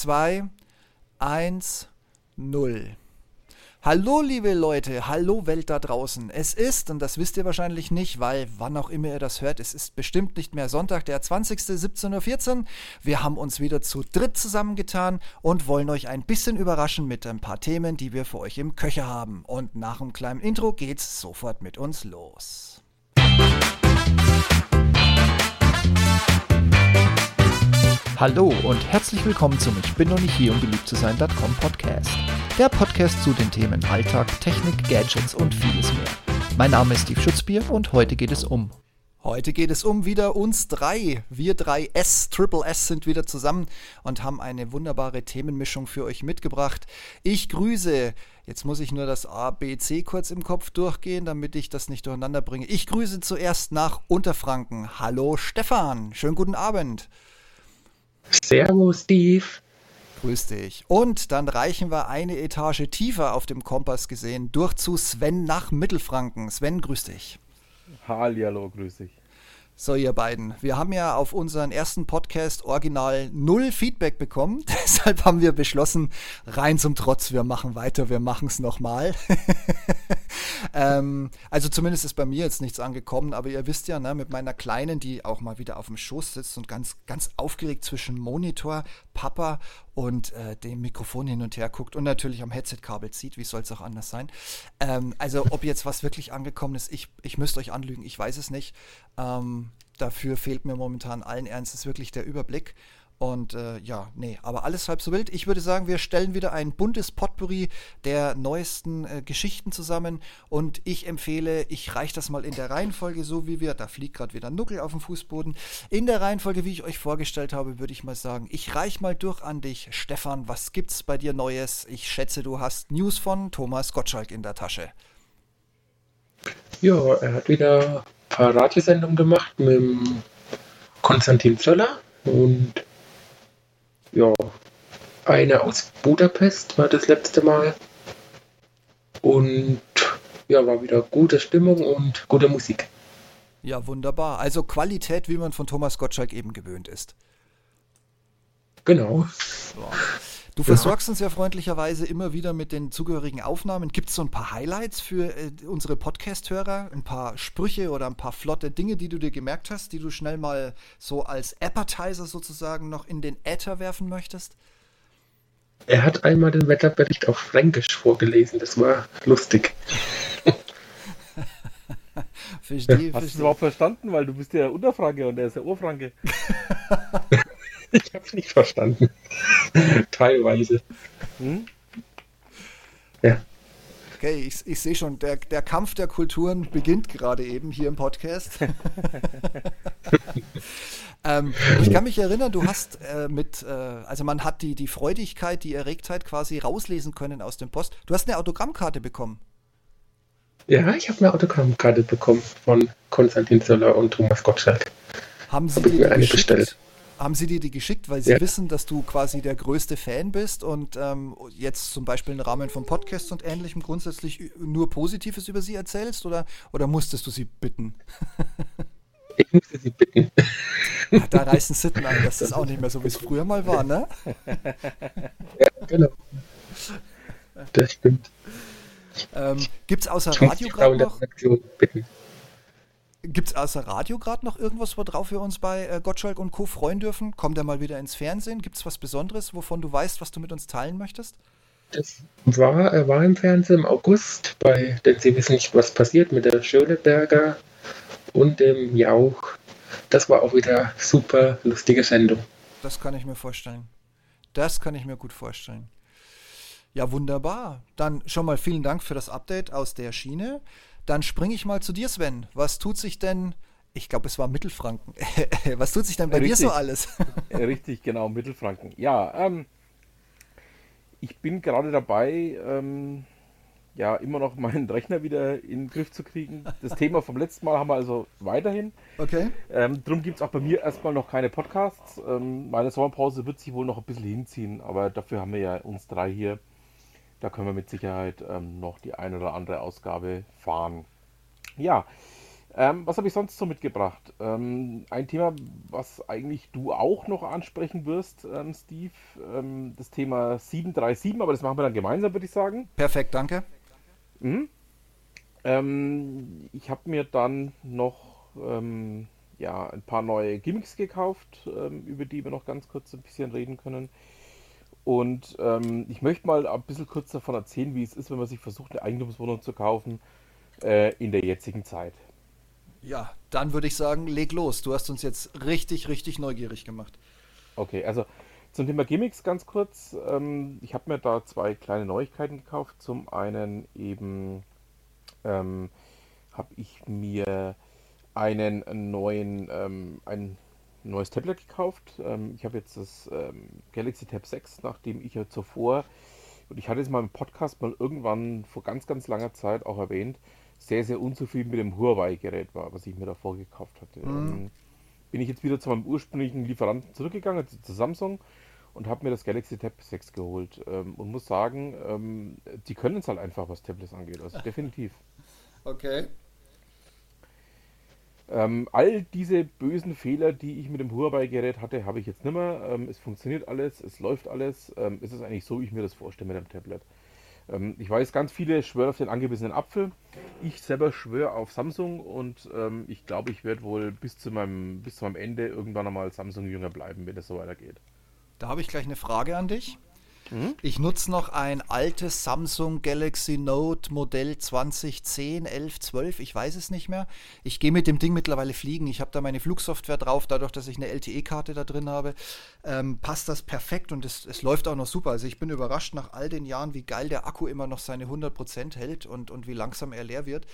2, 1, 0. Hallo liebe Leute, hallo Welt da draußen. Es ist, und das wisst ihr wahrscheinlich nicht, weil wann auch immer ihr das hört, es ist bestimmt nicht mehr Sonntag, der 20. 17.14 Uhr. Wir haben uns wieder zu dritt zusammengetan und wollen euch ein bisschen überraschen mit ein paar Themen, die wir für euch im Köcher haben. Und nach einem kleinen Intro geht's sofort mit uns los. Hallo und herzlich willkommen zum Ich bin noch nicht hier, um beliebt zu sein.com Podcast. Der Podcast zu den Themen Alltag, Technik, Gadgets und vieles mehr. Mein Name ist Steve Schutzbier und heute geht es um. Heute geht es um wieder uns drei. Wir drei S, Triple S sind wieder zusammen und haben eine wunderbare Themenmischung für euch mitgebracht. Ich grüße, jetzt muss ich nur das A, B, C kurz im Kopf durchgehen, damit ich das nicht durcheinander bringe. Ich grüße zuerst nach Unterfranken. Hallo Stefan, schönen guten Abend. Servus, Steve. Grüß dich. Und dann reichen wir eine Etage tiefer auf dem Kompass gesehen durch zu Sven nach Mittelfranken. Sven, grüß dich. Hallihallo, grüß dich. So, ihr beiden, wir haben ja auf unseren ersten Podcast original null Feedback bekommen. Deshalb haben wir beschlossen, rein zum Trotz, wir machen weiter, wir machen es nochmal. ähm, also zumindest ist bei mir jetzt nichts angekommen, aber ihr wisst ja, ne, mit meiner Kleinen, die auch mal wieder auf dem Schoß sitzt und ganz, ganz aufgeregt zwischen Monitor, Papa und äh, dem Mikrofon hin und her guckt und natürlich am Headset-Kabel zieht, wie soll es auch anders sein. Ähm, also ob jetzt was wirklich angekommen ist, ich, ich müsste euch anlügen, ich weiß es nicht. Ähm, dafür fehlt mir momentan allen Ernstes wirklich der Überblick. Und äh, ja, nee, aber alles halb so wild. Ich würde sagen, wir stellen wieder ein buntes Potpourri der neuesten äh, Geschichten zusammen. Und ich empfehle, ich reiche das mal in der Reihenfolge so, wie wir, da fliegt gerade wieder ein Nuckel auf dem Fußboden. In der Reihenfolge, wie ich euch vorgestellt habe, würde ich mal sagen, ich reiche mal durch an dich. Stefan, was gibt's bei dir Neues? Ich schätze, du hast News von Thomas Gottschalk in der Tasche. Ja, er hat wieder ein paar Radiosendungen gemacht mit Konstantin Zöller und ja, eine aus Budapest war das letzte Mal. Und ja, war wieder gute Stimmung und gute Musik. Ja, wunderbar. Also Qualität, wie man von Thomas Gottschalk eben gewöhnt ist. Genau. Ja. Du versorgst uns ja freundlicherweise immer wieder mit den zugehörigen Aufnahmen. Gibt es so ein paar Highlights für äh, unsere Podcast-Hörer? Ein paar Sprüche oder ein paar flotte Dinge, die du dir gemerkt hast, die du schnell mal so als Appetizer sozusagen noch in den Äther werfen möchtest? Er hat einmal den Wetterbericht auf Fränkisch vorgelesen. Das war lustig. verstehe, Hast du es überhaupt verstanden? Weil du bist ja Unterfranke und er ist ja Urfranke. ich habe es nicht verstanden. Teilweise. Hm? Ja. Okay, ich, ich sehe schon, der, der Kampf der Kulturen beginnt gerade eben hier im Podcast. ähm, ich kann mich erinnern, du hast äh, mit, äh, also man hat die, die Freudigkeit, die Erregtheit quasi rauslesen können aus dem Post. Du hast eine Autogrammkarte bekommen. Ja, ich habe eine Autogrammkarte bekommen von Konstantin Zöller und Thomas Gottschalk. Haben Sie hab mir eine bestellt? Haben sie dir die geschickt, weil sie ja. wissen, dass du quasi der größte Fan bist und ähm, jetzt zum Beispiel im Rahmen von Podcasts und ähnlichem grundsätzlich nur Positives über sie erzählst oder, oder musstest du sie bitten? Ich musste sie bitten. Ja, da reißen Sitten ein, dass das auch nicht mehr so, wie es früher mal war, ne? Ja, genau. Das stimmt. Ähm, Gibt es außer Radio gerade noch... Bitten. Gibt es außer Radio gerade noch irgendwas, worauf wir uns bei äh, Gottschalk und Co. freuen dürfen? Kommt er mal wieder ins Fernsehen? Gibt es was Besonderes, wovon du weißt, was du mit uns teilen möchtest? Das war, er war im Fernsehen im August, bei denn Sie wissen nicht, was passiert mit der Schöneberger und dem Jauch. Das war auch wieder super lustige Sendung. Das kann ich mir vorstellen. Das kann ich mir gut vorstellen. Ja, wunderbar. Dann schon mal vielen Dank für das Update aus der Schiene. Dann springe ich mal zu dir, Sven. Was tut sich denn, ich glaube, es war Mittelfranken. Was tut sich denn bei Richtig. dir so alles? Richtig, genau, Mittelfranken. Ja, ähm, ich bin gerade dabei, ähm, ja, immer noch meinen Rechner wieder in den Griff zu kriegen. Das Thema vom letzten Mal haben wir also weiterhin. Okay. Ähm, drum gibt es auch bei mir erstmal noch keine Podcasts. Ähm, meine Sommerpause wird sich wohl noch ein bisschen hinziehen, aber dafür haben wir ja uns drei hier da können wir mit Sicherheit ähm, noch die eine oder andere Ausgabe fahren. Ja, Ähm, was habe ich sonst so mitgebracht? Ähm, ein Thema, was eigentlich du auch noch ansprechen wirst, ähm, Steve, ähm, das Thema 737, aber das machen wir dann gemeinsam, würde ich sagen. Perfekt, danke. Mhm. Ähm, ich habe mir dann noch ähm, ja, ein paar neue Gimmicks gekauft, über die wir noch ganz kurz ein bisschen reden können. Und ich möchte mal ein bisschen kurz davon erzählen, wie es ist, wenn man sich versucht, eine Eigentumswohnung zu kaufen äh, in der jetzigen Zeit. Ja, dann würde ich sagen, leg los. Du hast uns jetzt richtig, richtig neugierig gemacht. Okay, also zum Thema Gimmicks ganz kurz. Ähm, ich habe mir da zwei kleine Neuigkeiten gekauft. Zum einen eben ähm, habe ich mir einen neuen, ähm, ein neues Tablet gekauft. Ähm, ich habe jetzt das ähm, Galaxy Tab 6, nachdem ich ja zuvor, und ich hatte es mal im Podcast mal irgendwann vor ganz, ganz langer Zeit auch erwähnt, sehr, sehr unzufrieden mit dem Huawei-Gerät war, was ich mir davor gekauft hatte. Mhm. Ähm, bin ich jetzt wieder zu meinem ursprünglichen Lieferanten zurückgegangen, also zu Samsung, und habe mir das Galaxy Tab 6 geholt. Ähm, und muss sagen, ähm, die können es halt einfach, was Tablets angeht. Also definitiv. Okay. Ähm, all diese bösen Fehler, die ich mit dem Huawei-Gerät hatte, habe ich jetzt nicht mehr. Ähm, es funktioniert alles, es läuft alles. Ähm, es ist eigentlich so, wie ich mir das vorstelle mit dem Tablet. Ähm, ich weiß, ganz viele schwören auf den angebissenen Apfel. Ich selber schwöre auf Samsung und ähm, ich glaube, ich werde wohl bis zu, meinem, bis zu meinem Ende irgendwann einmal Samsung-Jünger bleiben, wenn es so weitergeht. Da habe ich gleich eine Frage an dich. Mhm. Ich nutze noch ein altes Samsung Galaxy Note Modell 2010, 11, 12, ich weiß es nicht mehr. Ich gehe mit dem Ding mittlerweile fliegen. Ich habe da meine Flugsoftware drauf, dadurch, dass ich eine LTE-Karte da drin habe. Ähm, passt das perfekt und es, es läuft auch noch super. Also ich bin überrascht nach all den Jahren, wie geil der Akku immer noch seine 100% hält und, und wie langsam er leer wird.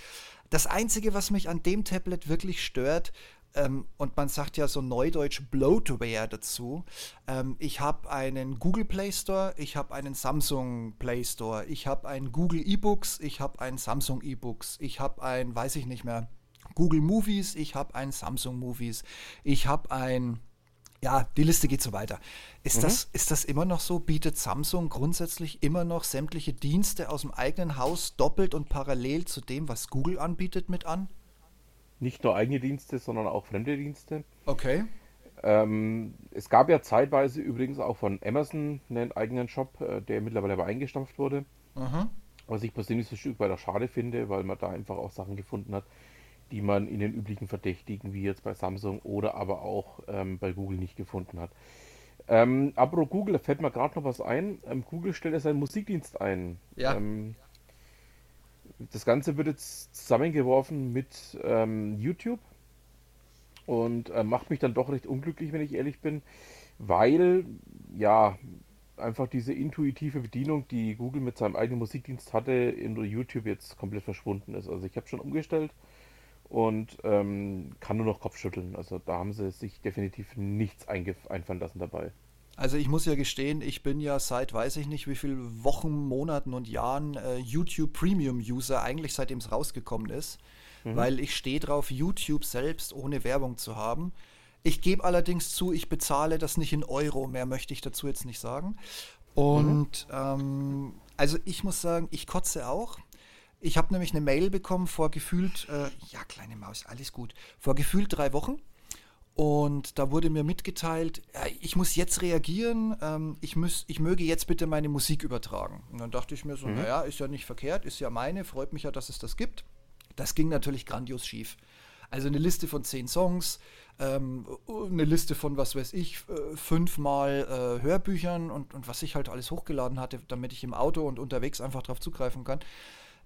Das Einzige, was mich an dem Tablet wirklich stört, ähm, und man sagt ja so neudeutsch Bloatware dazu. Ähm, ich habe einen Google Play Store, ich habe einen Samsung Play Store, ich habe einen Google E-Books, ich habe einen Samsung E-Books, ich habe ein, weiß ich nicht mehr, Google Movies, ich habe ein Samsung Movies, ich habe ein ja, die Liste geht so weiter. Ist, mhm. das, ist das immer noch so? Bietet Samsung grundsätzlich immer noch sämtliche Dienste aus dem eigenen Haus doppelt und parallel zu dem, was Google anbietet, mit an? Nicht nur eigene Dienste, sondern auch fremde Dienste. Okay. Ähm, es gab ja zeitweise übrigens auch von Amazon einen eigenen Shop, äh, der mittlerweile aber eingestampft wurde. Mhm. Was ich persönlich so ein Stück weiter schade finde, weil man da einfach auch Sachen gefunden hat, die man in den üblichen Verdächtigen, wie jetzt bei Samsung oder aber auch ähm, bei Google nicht gefunden hat. Ähm, aber Google, da fällt mir gerade noch was ein. Ähm, Google stellt ja seinen Musikdienst ein. Ja. Ähm, das Ganze wird jetzt zusammengeworfen mit ähm, YouTube und äh, macht mich dann doch recht unglücklich, wenn ich ehrlich bin, weil ja einfach diese intuitive Bedienung, die Google mit seinem eigenen Musikdienst hatte, in YouTube jetzt komplett verschwunden ist. Also ich habe schon umgestellt und ähm, kann nur noch Kopfschütteln. Also da haben sie sich definitiv nichts einfallen lassen dabei. Also ich muss ja gestehen, ich bin ja seit weiß ich nicht wie viel Wochen, Monaten und Jahren äh, YouTube Premium User, eigentlich seitdem es rausgekommen ist, mhm. weil ich stehe drauf, YouTube selbst ohne Werbung zu haben. Ich gebe allerdings zu, ich bezahle das nicht in Euro, mehr möchte ich dazu jetzt nicht sagen. Und mhm. ähm, also ich muss sagen, ich kotze auch. Ich habe nämlich eine Mail bekommen vor gefühlt, äh, ja kleine Maus, alles gut, vor gefühlt drei Wochen und da wurde mir mitgeteilt, ich muss jetzt reagieren, ähm, ich, müß, ich möge jetzt bitte meine Musik übertragen. Und dann dachte ich mir so, mhm. naja, ist ja nicht verkehrt, ist ja meine, freut mich ja, dass es das gibt. Das ging natürlich grandios schief. Also eine Liste von zehn Songs, ähm, eine Liste von, was weiß ich, äh, fünfmal äh, Hörbüchern und, und was ich halt alles hochgeladen hatte, damit ich im Auto und unterwegs einfach drauf zugreifen kann.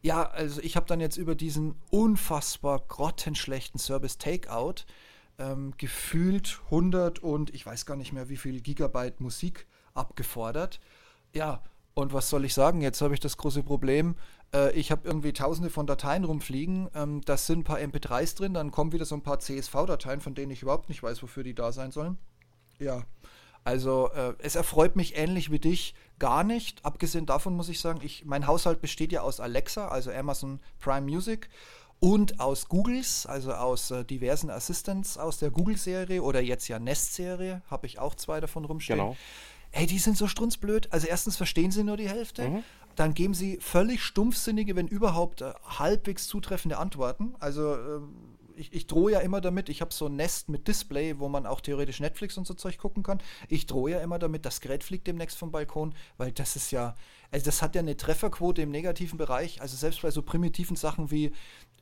Ja, also ich habe dann jetzt über diesen unfassbar grottenschlechten Service Takeout ähm, gefühlt 100 und ich weiß gar nicht mehr wie viel Gigabyte Musik abgefordert. Ja, und was soll ich sagen? Jetzt habe ich das große Problem. Äh, ich habe irgendwie tausende von Dateien rumfliegen. Ähm, das sind ein paar MP3s drin, dann kommen wieder so ein paar CSV-Dateien, von denen ich überhaupt nicht weiß, wofür die da sein sollen. Ja, also äh, es erfreut mich ähnlich wie dich gar nicht. Abgesehen davon muss ich sagen, ich, mein Haushalt besteht ja aus Alexa, also Amazon Prime Music und aus Googles, also aus äh, diversen Assistants aus der Google-Serie oder jetzt ja Nest-Serie, habe ich auch zwei davon rumstehen. Genau. Hey, die sind so strunzblöd. Also erstens verstehen sie nur die Hälfte, mhm. dann geben sie völlig stumpfsinnige, wenn überhaupt äh, halbwegs zutreffende Antworten. Also äh, ich, ich drohe ja immer damit, ich habe so ein Nest mit Display, wo man auch theoretisch Netflix und so Zeug gucken kann. Ich drohe ja immer damit, das Gerät fliegt demnächst vom Balkon, weil das ist ja, also das hat ja eine Trefferquote im negativen Bereich. Also selbst bei so primitiven Sachen wie,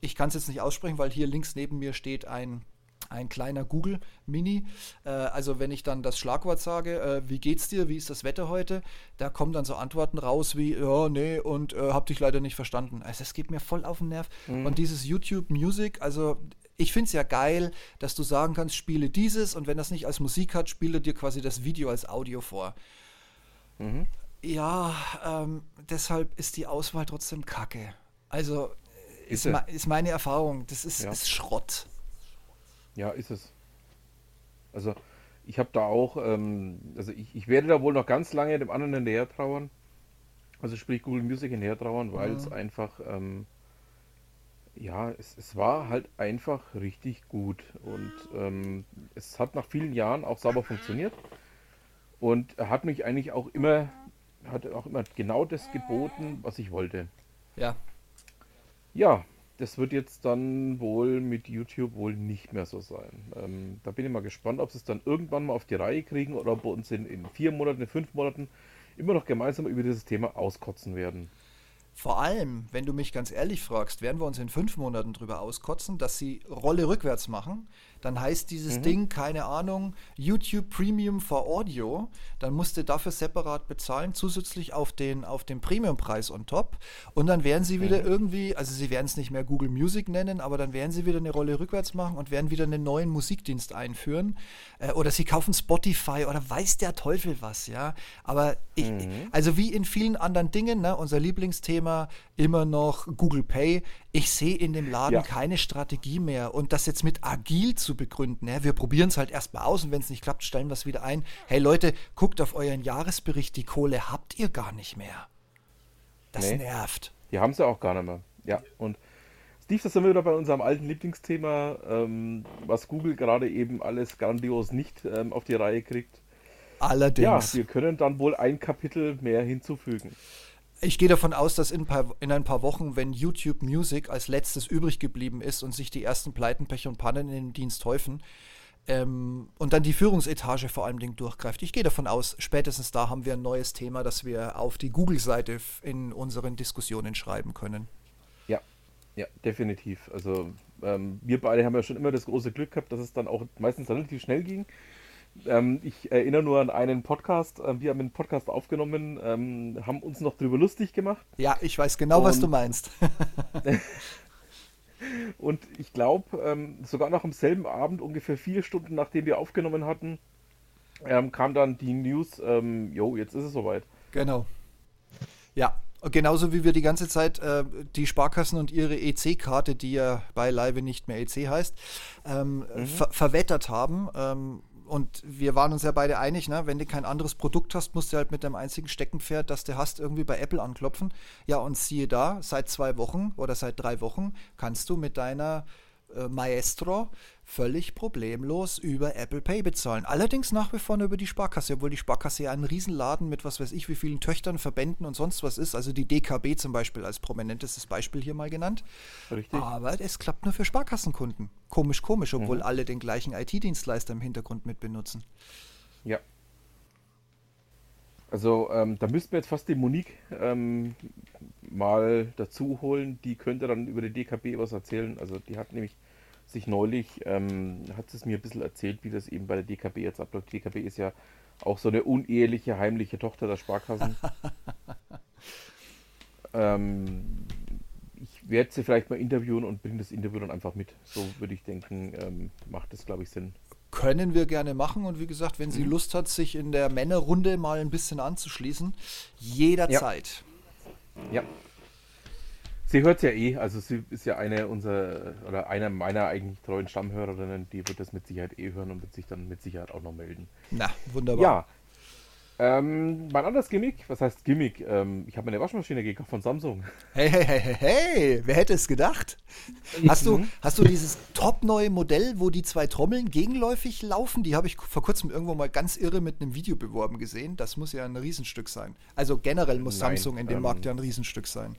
ich kann es jetzt nicht aussprechen, weil hier links neben mir steht ein ein kleiner Google Mini. Äh, also wenn ich dann das Schlagwort sage, äh, wie geht's dir, wie ist das Wetter heute, da kommen dann so Antworten raus wie, ja, nee, und äh, hab dich leider nicht verstanden. Also es geht mir voll auf den Nerv. Mhm. Und dieses YouTube Music, also ich finde es ja geil, dass du sagen kannst, spiele dieses und wenn das nicht als Musik hat, spiele dir quasi das Video als Audio vor. Mhm. Ja, ähm, deshalb ist die Auswahl trotzdem kacke. Also ist, ist, ist meine Erfahrung, das ist, ja. ist Schrott. Ja, ist es. Also ich habe da auch, ähm, also ich, ich werde da wohl noch ganz lange dem anderen hinterher trauern. Also sprich Google Music hinterher trauern, weil es mhm. einfach, ähm, ja, es, es war halt einfach richtig gut. Und ähm, es hat nach vielen Jahren auch sauber funktioniert. Und er hat mich eigentlich auch immer, hat auch immer genau das geboten, was ich wollte. Ja. Ja, das wird jetzt dann wohl mit YouTube wohl nicht mehr so sein. Ähm, da bin ich mal gespannt, ob sie es dann irgendwann mal auf die Reihe kriegen oder ob wir uns in, in vier Monaten, in fünf Monaten immer noch gemeinsam über dieses Thema auskotzen werden. Vor allem, wenn du mich ganz ehrlich fragst, werden wir uns in fünf Monaten drüber auskotzen, dass sie Rolle rückwärts machen dann heißt dieses mhm. Ding, keine Ahnung, YouTube Premium for Audio, dann musst du dafür separat bezahlen, zusätzlich auf den, auf den Premium-Preis on top. Und dann werden sie wieder mhm. irgendwie, also sie werden es nicht mehr Google Music nennen, aber dann werden sie wieder eine Rolle rückwärts machen und werden wieder einen neuen Musikdienst einführen. Äh, oder sie kaufen Spotify oder weiß der Teufel was, ja. Aber ich, mhm. also wie in vielen anderen Dingen, ne, unser Lieblingsthema immer noch Google Pay. Ich sehe in dem Laden ja. keine Strategie mehr. Und das jetzt mit agil zu begründen, ja, wir probieren es halt erstmal aus und wenn es nicht klappt, stellen wir es wieder ein. Hey Leute, guckt auf euren Jahresbericht, die Kohle habt ihr gar nicht mehr. Das nee, nervt. Die haben sie auch gar nicht mehr. Ja, und Steve, das sind wir wieder bei unserem alten Lieblingsthema, ähm, was Google gerade eben alles grandios nicht ähm, auf die Reihe kriegt. Allerdings. Ja, wir können dann wohl ein Kapitel mehr hinzufügen. Ich gehe davon aus, dass in, paar, in, ein paar Wochen, wenn YouTube Music als letztes übrig geblieben ist und sich die ersten Pleiten, Pech und Pannen in den Dienst häufen ähm, und dann die Führungsetage vor allem durchgreift. Ich gehe davon aus, spätestens da haben wir ein neues Thema, das wir auf die Google-Seite in unseren Diskussionen schreiben können. Ja, ja, definitiv. Also ähm, wir beide haben ja schon immer das große Glück gehabt, dass es dann auch meistens relativ schnell ging. Ähm, ich erinnere nur an einen Podcast. Ähm, wir haben einen Podcast aufgenommen, ähm, haben uns noch drüber lustig gemacht. Ja, ich weiß genau, und, was du meinst. und ich glaube, ähm, sogar noch am selben Abend, ungefähr vier Stunden nachdem wir aufgenommen hatten, ähm, kam dann die News, ähm, jo, jetzt ist es soweit. Genau. Ja, Genauso wie wir die ganze Zeit äh, die Sparkassen und ihre EC-Karte, die ja beileibe nicht mehr EC heißt, ähm, mhm. ver verwettert haben. Ähm, und wir waren uns ja beide einig, ne? wenn du kein anderes Produkt hast, musst du halt mit dem einzigen Steckenpferd, das du hast, irgendwie bei Apple anklopfen. Ja, und siehe da, seit zwei Wochen oder seit drei Wochen kannst du mit deiner Maestro völlig problemlos über Apple Pay bezahlen. Allerdings nach wie vor nur über die Sparkasse, obwohl die Sparkasse ja ein Riesenladen mit was weiß ich wie vielen Töchtern, Verbänden und sonst was ist. Also die DKB zum Beispiel als prominentestes Beispiel hier mal genannt. Richtig. Aber es klappt nur für Sparkassenkunden. Komisch, komisch, obwohl mhm. alle den gleichen IT-Dienstleister im Hintergrund mit benutzen. Ja. Also ähm, da müssten wir jetzt fast die Monique ähm, mal dazu holen. Die könnte dann über die DKB was erzählen. Also die hat nämlich sich neulich, ähm, hat es mir ein bisschen erzählt, wie das eben bei der DKB jetzt abläuft. Die DKB ist ja auch so eine uneheliche, heimliche Tochter der Sparkassen. ähm, ich werde sie vielleicht mal interviewen und bringe das Interview dann einfach mit. So würde ich denken, ähm, macht das, glaube ich, Sinn. Können wir gerne machen und wie gesagt, wenn sie mhm. Lust hat, sich in der Männerrunde mal ein bisschen anzuschließen, jederzeit. Ja. Ja. Sie hört es ja eh, also sie ist ja eine unserer oder einer meiner eigentlich treuen Stammhörerinnen, die wird das mit Sicherheit eh hören und wird sich dann mit Sicherheit auch noch melden. Na, wunderbar. Ja. Ähm, mein anderes Gimmick, was heißt Gimmick? Ähm, ich habe mir eine Waschmaschine gekauft von Samsung. Hey, hey, hey, hey, wer hätte es gedacht? Hast du, mhm. hast du dieses top neue Modell, wo die zwei Trommeln gegenläufig laufen? Die habe ich vor kurzem irgendwo mal ganz irre mit einem Video beworben gesehen. Das muss ja ein Riesenstück sein. Also generell muss Nein, Samsung in dem ähm, Markt ja ein Riesenstück sein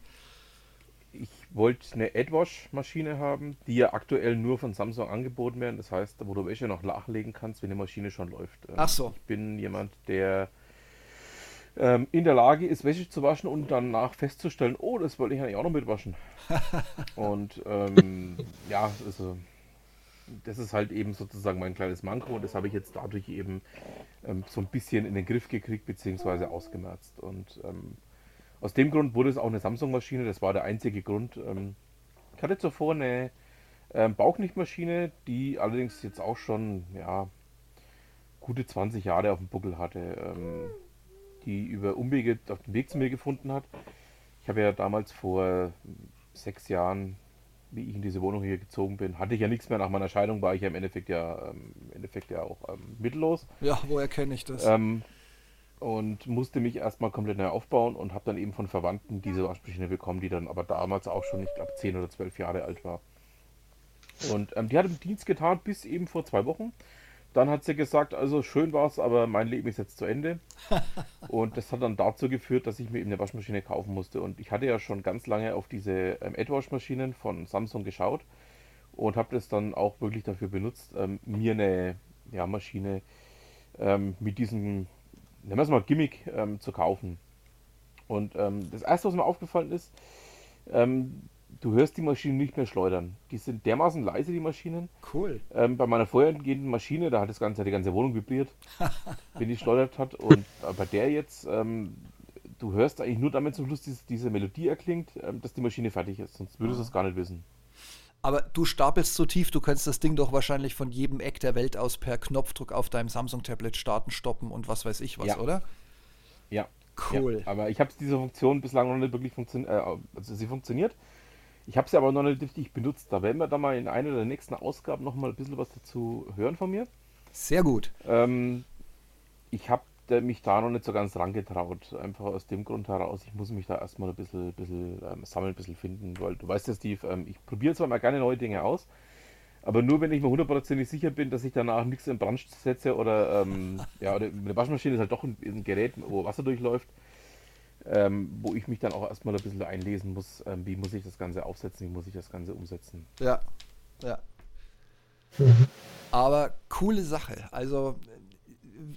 ich wollte eine AdWash-Maschine haben, die ja aktuell nur von Samsung angeboten werden. Das heißt, wo du Wäsche noch nachlegen kannst, wenn die Maschine schon läuft. Ähm, Ach so. Ich bin jemand, der ähm, in der Lage ist, Wäsche zu waschen und danach festzustellen, oh, das wollte ich eigentlich auch noch mitwaschen. und ähm, ja, also das ist halt eben sozusagen mein kleines Manko und das habe ich jetzt dadurch eben ähm, so ein bisschen in den Griff gekriegt bzw. ausgemerzt. Und ähm, aus dem Grund wurde es auch eine Samsung-Maschine, das war der einzige Grund. Ähm, ich hatte zuvor eine ähm, Bauchnichtmaschine, die allerdings jetzt auch schon ja, gute 20 Jahre auf dem Buckel hatte, ähm, die über Umwege auf den Weg zu mir gefunden hat. Ich habe ja damals vor sechs Jahren wie ich in diese Wohnung hier gezogen bin, hatte ich ja nichts mehr. Nach meiner Scheidung war ich ja im Endeffekt ja, ähm, im Endeffekt ja auch ähm, mittellos. Ja, woher kenne ich das? Ähm, und musste mich erstmal komplett neu aufbauen und habe dann eben von Verwandten diese Waschmaschine bekommen, die dann aber damals auch schon, ich glaube, 10 oder 12 Jahre alt war. Und ähm, die hat im Dienst getan bis eben vor zwei Wochen. Dann hat sie gesagt, also schön war es, aber mein Leben ist jetzt zu Ende. und das hat dann dazu geführt, dass ich mir eben eine Waschmaschine kaufen musste. Und ich hatte ja schon ganz lange auf diese ähm, AdWash-Maschinen von Samsung geschaut und habe das dann auch wirklich dafür benutzt, ähm, mir eine ja, Maschine ähm, mit diesem, nennen wir es mal Gimmick, ähm, zu kaufen. Und ähm, das erste, was mir aufgefallen ist, ähm, du hörst die Maschinen nicht mehr schleudern. Die sind dermaßen leise, die Maschinen. Cool. Ähm, bei meiner vorhergehenden Maschine, da hat das Ganze, die ganze Wohnung vibriert, wenn die schleudert hat. Und bei der jetzt, ähm, du hörst eigentlich nur damit zum Schluss, dass diese Melodie erklingt, ähm, dass die Maschine fertig ist. Sonst würdest du es gar nicht wissen. Aber du stapelst so tief, du kannst das Ding doch wahrscheinlich von jedem Eck der Welt aus per Knopfdruck auf deinem Samsung-Tablet starten, stoppen und was weiß ich was, Ja. oder? Ja. Cool. Ja, aber ich habe diese Funktion bislang noch nicht wirklich funktioniert. Äh, also sie funktioniert. Ich habe sie aber noch nicht richtig benutzt. Da werden wir dann mal in einer der nächsten Ausgaben noch mal ein bisschen was dazu hören von mir. Sehr gut. Ähm, ich habe mich da noch nicht so ganz rangetraut. Einfach aus dem Grund heraus, ich muss mich da erstmal ein bisschen, bisschen ähm, sammeln, ein bisschen finden. Weil du weißt ja, Steve, ähm, ich probiere zwar mal gerne neue Dinge aus, aber nur wenn ich mir hundertprozentig sicher bin, dass ich danach nichts in Brand setze oder, ähm, ja, oder eine Waschmaschine ist halt doch ein, ein Gerät, wo Wasser durchläuft, ähm, wo ich mich dann auch erstmal ein bisschen einlesen muss, ähm, wie muss ich das Ganze aufsetzen, wie muss ich das Ganze umsetzen. Ja, ja. Aber coole Sache. Also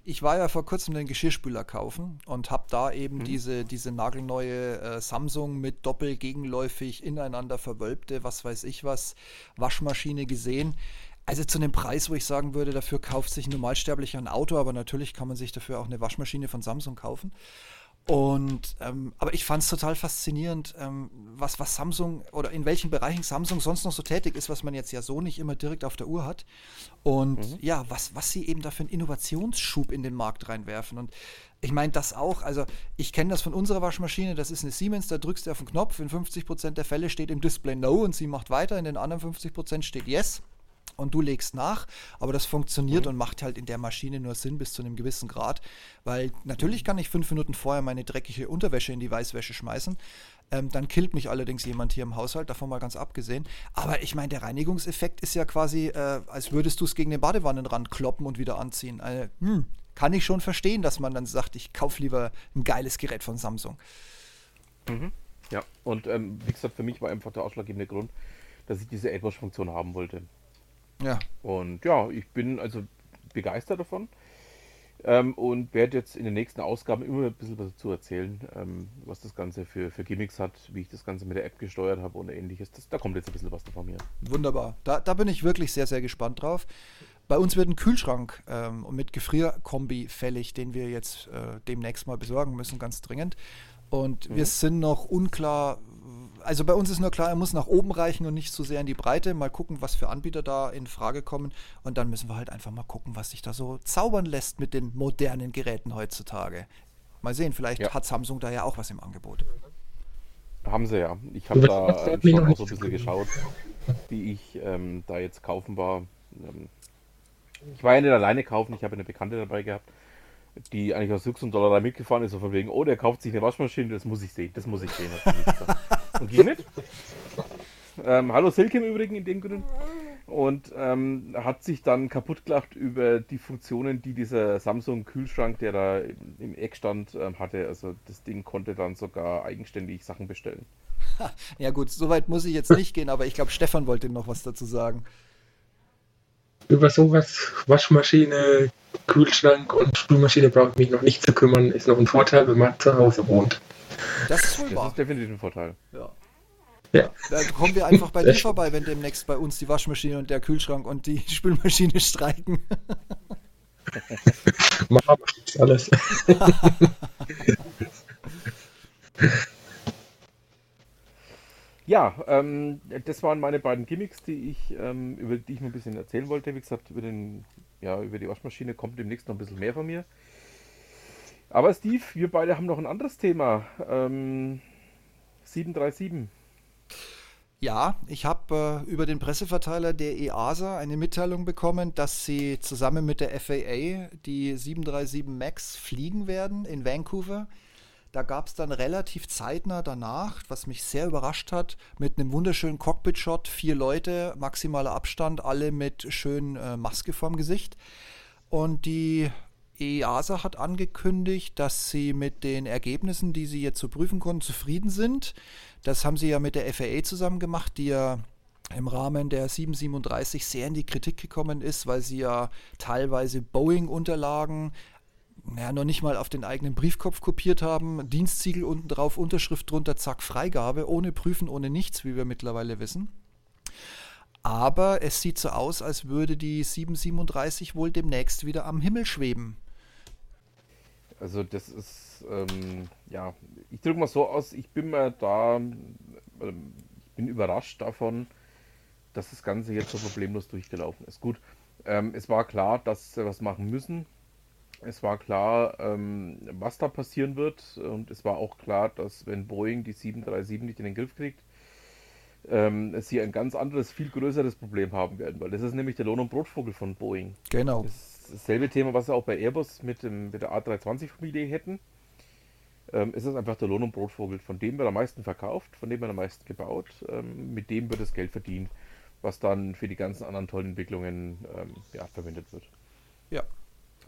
ich war ja vor kurzem den Geschirrspüler kaufen und habe da eben diese, diese nagelneue äh, Samsung mit doppelgegenläufig ineinander verwölbte, was weiß ich was, Waschmaschine gesehen. Also zu einem Preis, wo ich sagen würde, dafür kauft sich ein Normalsterblicher ein Auto, aber natürlich kann man sich dafür auch eine Waschmaschine von Samsung kaufen. Und ähm, aber ich fand es total faszinierend, ähm, was, was Samsung oder in welchen Bereichen Samsung sonst noch so tätig ist, was man jetzt ja so nicht immer direkt auf der Uhr hat. Und ja, was, was sie eben da für einen Innovationsschub in den Markt reinwerfen. Und ich meine das auch, also ich kenne das von unserer Waschmaschine, das ist eine Siemens, da drückst du auf den Knopf, in 50% der Fälle steht im Display No und sie macht weiter, in den anderen 50% steht Yes und du legst nach, aber das funktioniert und macht halt in der Maschine nur Sinn bis zu einem gewissen Grad, weil natürlich kann ich fünf Minuten vorher meine dreckige Unterwäsche in die Weißwäsche schmeißen, ähm, dann killt mich allerdings jemand hier im Haushalt, davon mal ganz abgesehen, aber ich meine, der Reinigungseffekt ist ja quasi, äh, als würdest du es gegen den Badewannenrand kloppen und wieder anziehen. Also, hm, kann ich schon verstehen, dass man dann sagt, ich kaufe lieber ein geiles Gerät von Samsung. Ja, und ähm, wie gesagt, für mich war einfach der ausschlaggebende Grund, dass ich diese AdWash-Funktion haben wollte. Ja, Und ja, ich bin also begeistert davon ähm, und werde jetzt in den nächsten Ausgaben immer ein bisschen was dazu erzählen, ähm, was das Ganze für, für Gimmicks hat, wie ich das Ganze mit der App gesteuert habe und ähnliches. Das, da kommt jetzt ein bisschen was davon mir. Wunderbar. Da, da bin ich wirklich sehr, sehr gespannt drauf. Bei uns wird ein Kühlschrank ähm, mit Gefrierkombi fällig, den wir jetzt äh, demnächst mal besorgen müssen, ganz dringend. Und wir sind noch unklar. Also bei uns ist nur klar, er muss nach oben reichen und nicht so sehr in die Breite. Mal gucken, was für Anbieter da in Frage kommen. Und dann müssen wir halt einfach mal gucken, was sich da so zaubern lässt mit den modernen Geräten heutzutage. Mal sehen, vielleicht Ja. hat Samsung da ja auch was im Angebot. Haben sie ja. Ich habe da schon auch so ein bisschen geschaut, wie ich ähm, da jetzt kaufen war. Ähm, ich war ja nicht alleine kaufen, ich habe eine Bekannte dabei gehabt, die eigentlich aus Jux und Dollerei mitgefahren ist, so von wegen, oh, der kauft sich eine Waschmaschine, das muss ich sehen, das muss ich sehen. Und ging mit. Ähm, hallo Silke im Übrigen in dem Grund. und ähm, hat sich dann kaputt gelacht über die Funktionen, die dieser Samsung-Kühlschrank, der da im Eck stand, ähm, hatte. Also das Ding konnte dann sogar eigenständig Sachen bestellen. Ja gut, soweit muss ich jetzt nicht gehen, aber ich glaube, Stefan wollte noch was dazu sagen. Über sowas, Waschmaschine, Kühlschrank und Spülmaschine brauche ich mich noch nicht zu kümmern. Ist noch ein Vorteil, wenn man zu Hause wohnt. Das ist wohl Das wahr. ist definitiv ein Vorteil. Ja. Ja. Da kommen wir einfach bei dir Das- vorbei, wenn demnächst bei uns die Waschmaschine und der Kühlschrank und die Spülmaschine streiken. Machen wir jetzt alles. Ja, ähm, das waren meine beiden Gimmicks, die ich, ähm, über die ich mal ein bisschen erzählen wollte. Wie gesagt, über, den, ja, über die Waschmaschine kommt demnächst noch ein bisschen mehr von mir. Aber Steve, wir beide haben noch ein anderes Thema. Ähm, 737. Ja, ich habe äh, über den Presseverteiler der EASA eine Mitteilung bekommen, dass sie zusammen mit der FAA die 737 MAX fliegen werden in Vancouver. Da gab es dann relativ zeitnah danach, was mich sehr überrascht hat, mit einem wunderschönen Cockpit-Shot, vier Leute, maximaler Abstand, alle mit schön äh, Maske vorm Gesicht. Und die EASA hat angekündigt, dass sie mit den Ergebnissen, die sie jetzt so prüfen konnten, zufrieden sind. Das haben sie ja mit der FAA zusammen gemacht, die ja im Rahmen der 737 sehr in die Kritik gekommen ist, weil sie ja teilweise Boeing-Unterlagen ja, noch nicht mal auf den eigenen Briefkopf kopiert haben, Dienstsiegel unten drauf, Unterschrift drunter, zack, Freigabe, ohne Prüfen, ohne nichts, wie wir mittlerweile wissen. Aber es sieht so aus, als würde die 737 wohl demnächst wieder am Himmel schweben. Also das ist, ähm, ja, ich drücke mal so aus, ich bin mir da, ähm, ich bin überrascht davon, dass das Ganze jetzt so problemlos durchgelaufen ist. Gut, ähm, es war klar, dass sie was machen müssen. Es war klar, ähm, was da passieren wird. Und es war auch klar, dass wenn Boeing die 737 nicht in den Griff kriegt, ähm, sie ein ganz anderes, viel größeres Problem haben werden. Weil das ist nämlich der Lohn- und Brotvogel von Boeing. Genau. Das ist dasselbe Thema, was wir auch bei Airbus mit, dem, mit der A320-Familie hätten. Ähm, es ist einfach der Lohn- und Brotvogel, von dem wird am meisten verkauft, von dem wird am meisten gebaut, ähm, mit dem wird das Geld verdient, was dann für die ganzen anderen tollen Entwicklungen ähm, ja, verwendet wird. Ja.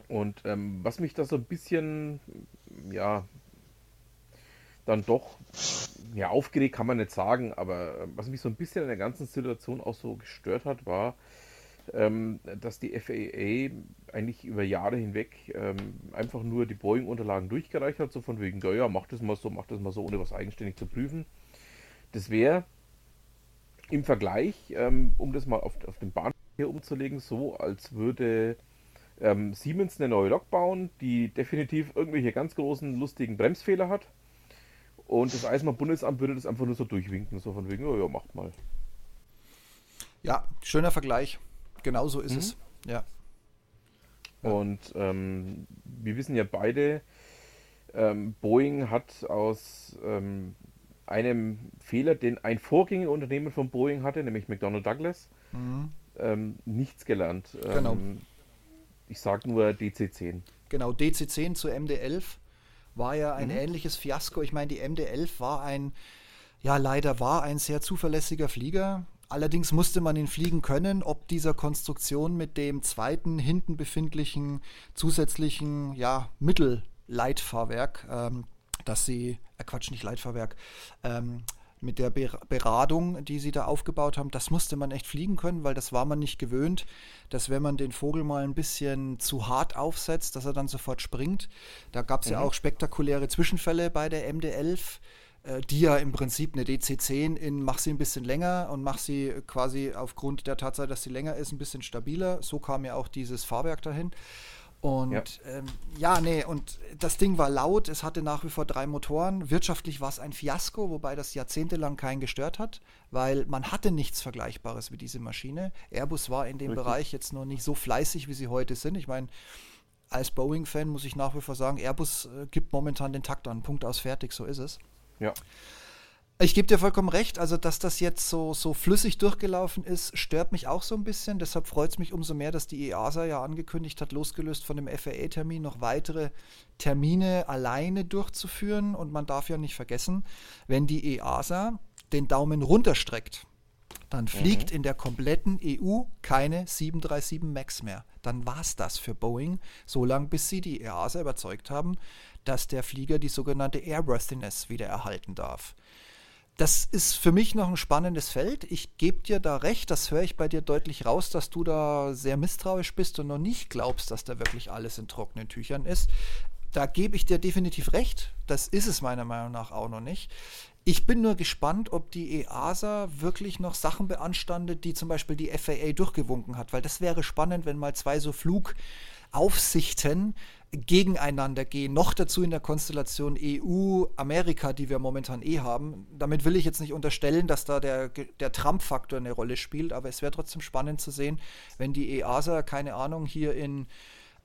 Und ähm, was mich da so ein bisschen, ja, dann doch, ja, aufgeregt kann man nicht sagen, aber äh, was mich so ein bisschen in der ganzen Situation auch so gestört hat, war, ähm, dass die FAA eigentlich über Jahre hinweg ähm, einfach nur die Boeing-Unterlagen durchgereicht hat, so von wegen, ja, ja, mach das mal so, mach das mal so, ohne was eigenständig zu prüfen. Das wäre im Vergleich, ähm, um das mal auf, auf den Bahnverkehr umzulegen, so, als würde ähm, Siemens eine neue Lok bauen, die definitiv irgendwelche ganz großen, lustigen Bremsfehler hat. Und das Eisenbahnbundesamt würde das einfach nur so durchwinken, so von wegen, ja, ja, macht mal. Ja, schöner Vergleich. Genau so ist Mhm. es. Ja. Und ähm, wir wissen ja beide, ähm, Boeing hat aus ähm, einem Fehler, den ein Vorgängerunternehmen von Boeing hatte, nämlich McDonnell Douglas, Mhm. ähm, nichts gelernt. Genau. Ich sage nur DC-10. Genau, DC-10 zu MD-11 war ja ein Mhm. ähnliches Fiasko. Ich meine, die MD-11 war ein, ja leider war ein sehr zuverlässiger Flieger. Allerdings musste man ihn fliegen können, ob dieser Konstruktion mit dem zweiten hinten befindlichen zusätzlichen ja, Mittelleitfahrwerk, ähm, dass sie, äh Quatsch, nicht Leitfahrwerk, ähm, mit der Ber Beradung, die sie da aufgebaut haben, das musste man echt fliegen können, weil das war man nicht gewöhnt, dass wenn man den Vogel mal ein bisschen zu hart aufsetzt, dass er dann sofort springt. Da gab es ja Mhm. auch spektakuläre Zwischenfälle bei der MD-11, äh, die ja im Prinzip eine DC-10 in mach sie ein bisschen länger und mach sie quasi aufgrund der Tatsache, dass sie länger ist, ein bisschen stabiler. So kam ja auch dieses Fahrwerk dahin. Und Ja. Ähm, ja, nee, und das Ding war laut, es hatte nach wie vor drei Motoren. Wirtschaftlich war es ein Fiasko, wobei das jahrzehntelang keinen gestört hat, weil man hatte nichts Vergleichbares wie diese Maschine. Airbus war in dem Richtig. Bereich jetzt noch nicht so fleißig, wie sie heute sind. Ich meine, als Boeing-Fan muss ich nach wie vor sagen, Airbus äh, gibt momentan den Takt an. Punkt aus fertig, so ist es. Ja. Ich gebe dir vollkommen recht, also dass das jetzt so, so flüssig durchgelaufen ist, stört mich auch so ein bisschen. Deshalb freut es mich umso mehr, dass die EASA ja angekündigt hat, losgelöst von dem FAA-Termin noch weitere Termine alleine durchzuführen. Und man darf ja nicht vergessen, wenn die EASA den Daumen runterstreckt dann fliegt mhm. in der kompletten EU keine 737 MAX mehr. Dann war es das für Boeing, solange bis sie die EASA überzeugt haben, dass der Flieger die sogenannte Airworthiness wieder erhalten darf. Das ist für mich noch ein spannendes Feld. Ich gebe dir da recht, das höre ich bei dir deutlich raus, dass du da sehr misstrauisch bist und noch nicht glaubst, dass da wirklich alles in trockenen Tüchern ist. Da gebe ich dir definitiv recht. Das ist es meiner Meinung nach auch noch nicht. Ich bin nur gespannt, ob die EASA wirklich noch Sachen beanstandet, die zum Beispiel die FAA durchgewunken hat, weil das wäre spannend, wenn mal zwei so Flugaufsichten gegeneinander gehen. Noch dazu in der Konstellation EU-Amerika, die wir momentan eh haben. Damit will ich jetzt nicht unterstellen, dass da der, der Trump-Faktor eine Rolle spielt, aber es wäre trotzdem spannend zu sehen, wenn die EASA, keine Ahnung, hier in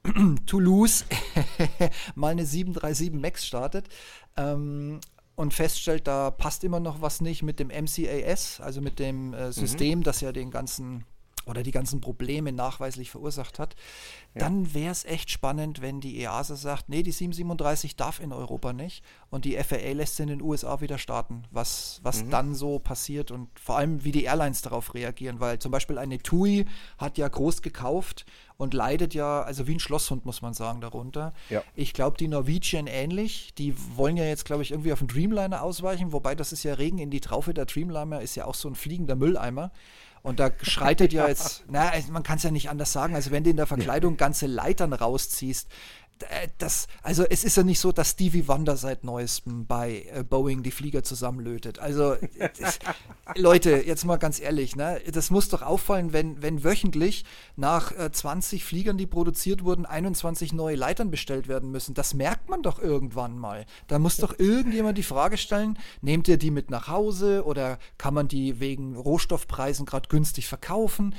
Toulouse mal eine 737 MAX startet. Ähm, und feststellt, da passt immer noch was nicht mit dem MCAS, also mit dem äh, mhm. System, mhm. das ja den ganzen oder die ganzen Probleme nachweislich verursacht hat, ja. dann wäre es echt spannend, wenn die EASA sagt, nee, die 737 darf in Europa nicht und die FAA lässt sie in den USA wieder starten, was, was mhm. dann so passiert und vor allem, wie die Airlines darauf reagieren, weil zum Beispiel eine TUI hat ja groß gekauft und leidet ja, also wie ein Schlosshund, muss man sagen, darunter. Ja. Ich glaube, die Norwegian ähnlich. Die wollen ja jetzt, glaube ich, irgendwie auf den Dreamliner ausweichen, wobei das ist ja Regen in die Traufe. Der Dreamliner ist ja auch so ein fliegender Mülleimer. Und da schreitet ja jetzt, na, man kann es ja nicht anders sagen, also wenn du in der Verkleidung ganze Leitern rausziehst, das, also es ist ja nicht so, dass Stevie Wonder seit neuestem bei äh, Boeing die Flieger zusammenlötet. Also das, Leute, jetzt mal ganz ehrlich, ne, das muss doch auffallen, wenn, wenn wöchentlich nach äh, 20 Fliegern, die produziert wurden, 21 neue Leitern bestellt werden müssen. Das merkt man doch irgendwann mal. Da muss doch irgendjemand die Frage stellen, nehmt ihr die mit nach Hause oder kann man die wegen Rohstoffpreisen gerade günstig verkaufen?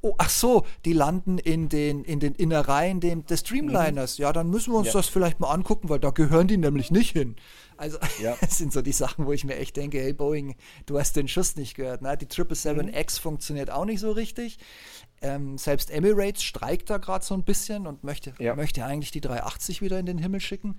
Oh, ach so, die landen in den, in den Innereien dem, des Streamliners. Mhm. Ja, dann müssen wir uns ja. das vielleicht mal angucken, weil da gehören die nämlich nicht hin. Also, ja. das sind so die Sachen, wo ich mir echt denke, hey Boeing, du hast den Schuss nicht gehört. Ne? Die 777X mhm. funktioniert auch nicht so richtig. Ähm, selbst Emirates streikt da gerade so ein bisschen und möchte, ja. möchte eigentlich die 380 wieder in den Himmel schicken.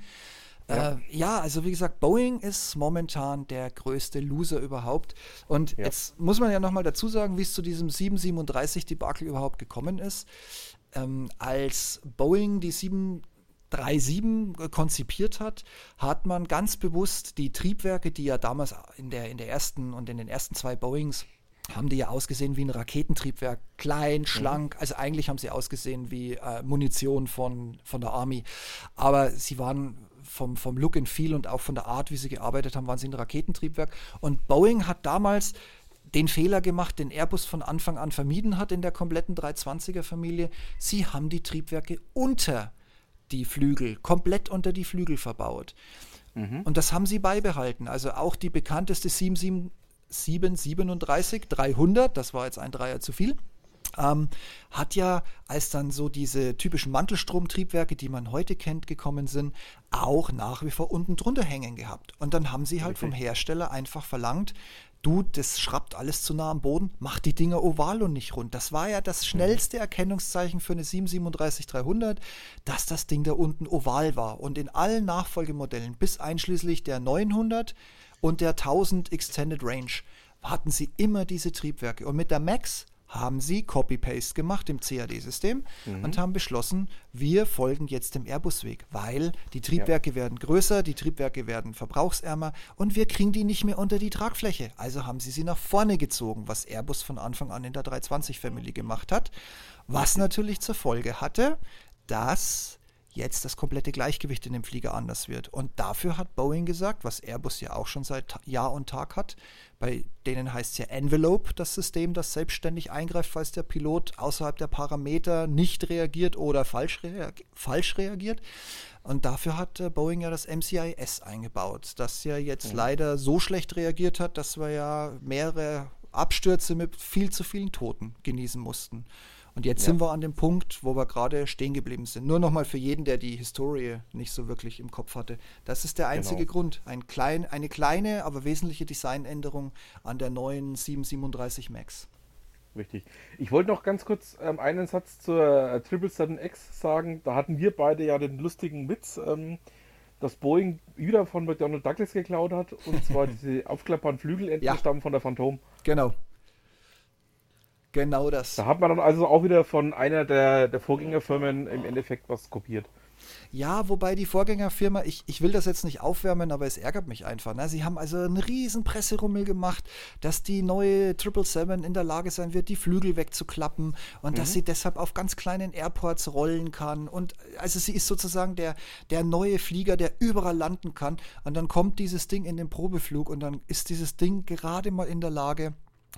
Ja. Äh, ja. also wie gesagt, Boeing ist momentan der größte Loser überhaupt. Und ja. jetzt muss man ja nochmal dazu sagen, wie es zu diesem 737-Debakel überhaupt gekommen ist. Ähm, als Boeing die 737 konzipiert hat, hat man ganz bewusst die Triebwerke, die ja damals in der, in der ersten und in den ersten zwei Boeings haben die ja ausgesehen wie ein Raketentriebwerk, klein, mhm. schlank. Also eigentlich haben sie ausgesehen wie äh, Munition von, von der Army. Aber sie waren vom, vom Look and Feel und auch von der Art, wie sie gearbeitet haben, waren sie ein Raketentriebwerk. Und Boeing hat damals den Fehler gemacht, den Airbus von Anfang an vermieden hat in der kompletten 320er-Familie. Sie haben die Triebwerke unter die Flügel, komplett unter die Flügel verbaut. Mhm. Und das haben sie beibehalten. Also auch die bekannteste 737 300, das war jetzt ein Dreier zu viel, ähm, hat ja, als dann so diese typischen Mantelstromtriebwerke, die man heute kennt, gekommen sind, auch nach wie vor unten drunter hängen gehabt. Und dann haben sie halt okay. vom Hersteller einfach verlangt, du, das schrappt alles zu nah am Boden, mach die Dinger oval und nicht rund. Das war ja das schnellste Erkennungszeichen für eine 737-300, dass das Ding da unten oval war. Und in allen Nachfolgemodellen, bis einschließlich der 900 und der 1000 Extended Range, hatten sie immer diese Triebwerke. Und mit der Max haben sie Copy-Paste gemacht im CAD-System mhm. und haben beschlossen, wir folgen jetzt dem Airbus-Weg, weil die Triebwerke ja. werden größer, die Triebwerke werden verbrauchsärmer und wir kriegen die nicht mehr unter die Tragfläche. Also haben sie sie nach vorne gezogen, was Airbus von Anfang an in der 320-Family gemacht hat, was natürlich zur Folge hatte, dass jetzt das komplette Gleichgewicht in dem Flieger anders wird. Und dafür hat Boeing gesagt, was Airbus ja auch schon seit Jahr und Tag hat, bei denen heißt es ja Envelope, das System, das selbstständig eingreift, falls der Pilot außerhalb der Parameter nicht reagiert oder falsch, reag falsch reagiert. Und dafür hat äh, Boeing ja das MCIS eingebaut, das ja jetzt ja. leider so schlecht reagiert hat, dass wir ja mehrere Abstürze mit viel zu vielen Toten genießen mussten. Und jetzt ja. sind wir an dem Punkt, wo wir gerade stehen geblieben sind. Nur nochmal für jeden, der die Historie nicht so wirklich im Kopf hatte. Das ist der einzige genau. Grund. Ein klein, eine kleine, aber wesentliche Designänderung an der neuen 737 MAX. Richtig. Ich wollte noch ganz kurz ähm, einen Satz zur äh, 777X sagen. Da hatten wir beide ja den lustigen Witz, ähm, dass Boeing wieder von McDonnell Douglas geklaut hat. Und zwar diese aufklappbaren Flügelenden ja. stammen von der Phantom. Genau. Genau das. Da hat man dann also auch wieder von einer der, der Vorgängerfirmen im Endeffekt was kopiert. Ja, wobei die Vorgängerfirma, ich, ich will das jetzt nicht aufwärmen, aber es ärgert mich einfach. Ne? Sie haben also einen riesen Presserummel gemacht, dass die neue 777 in der Lage sein wird, die Flügel wegzuklappen und mhm. dass sie deshalb auf ganz kleinen Airports rollen kann. Und also sie ist sozusagen der, der neue Flieger, der überall landen kann. Und dann kommt dieses Ding in den Probeflug und dann ist dieses Ding gerade mal in der Lage,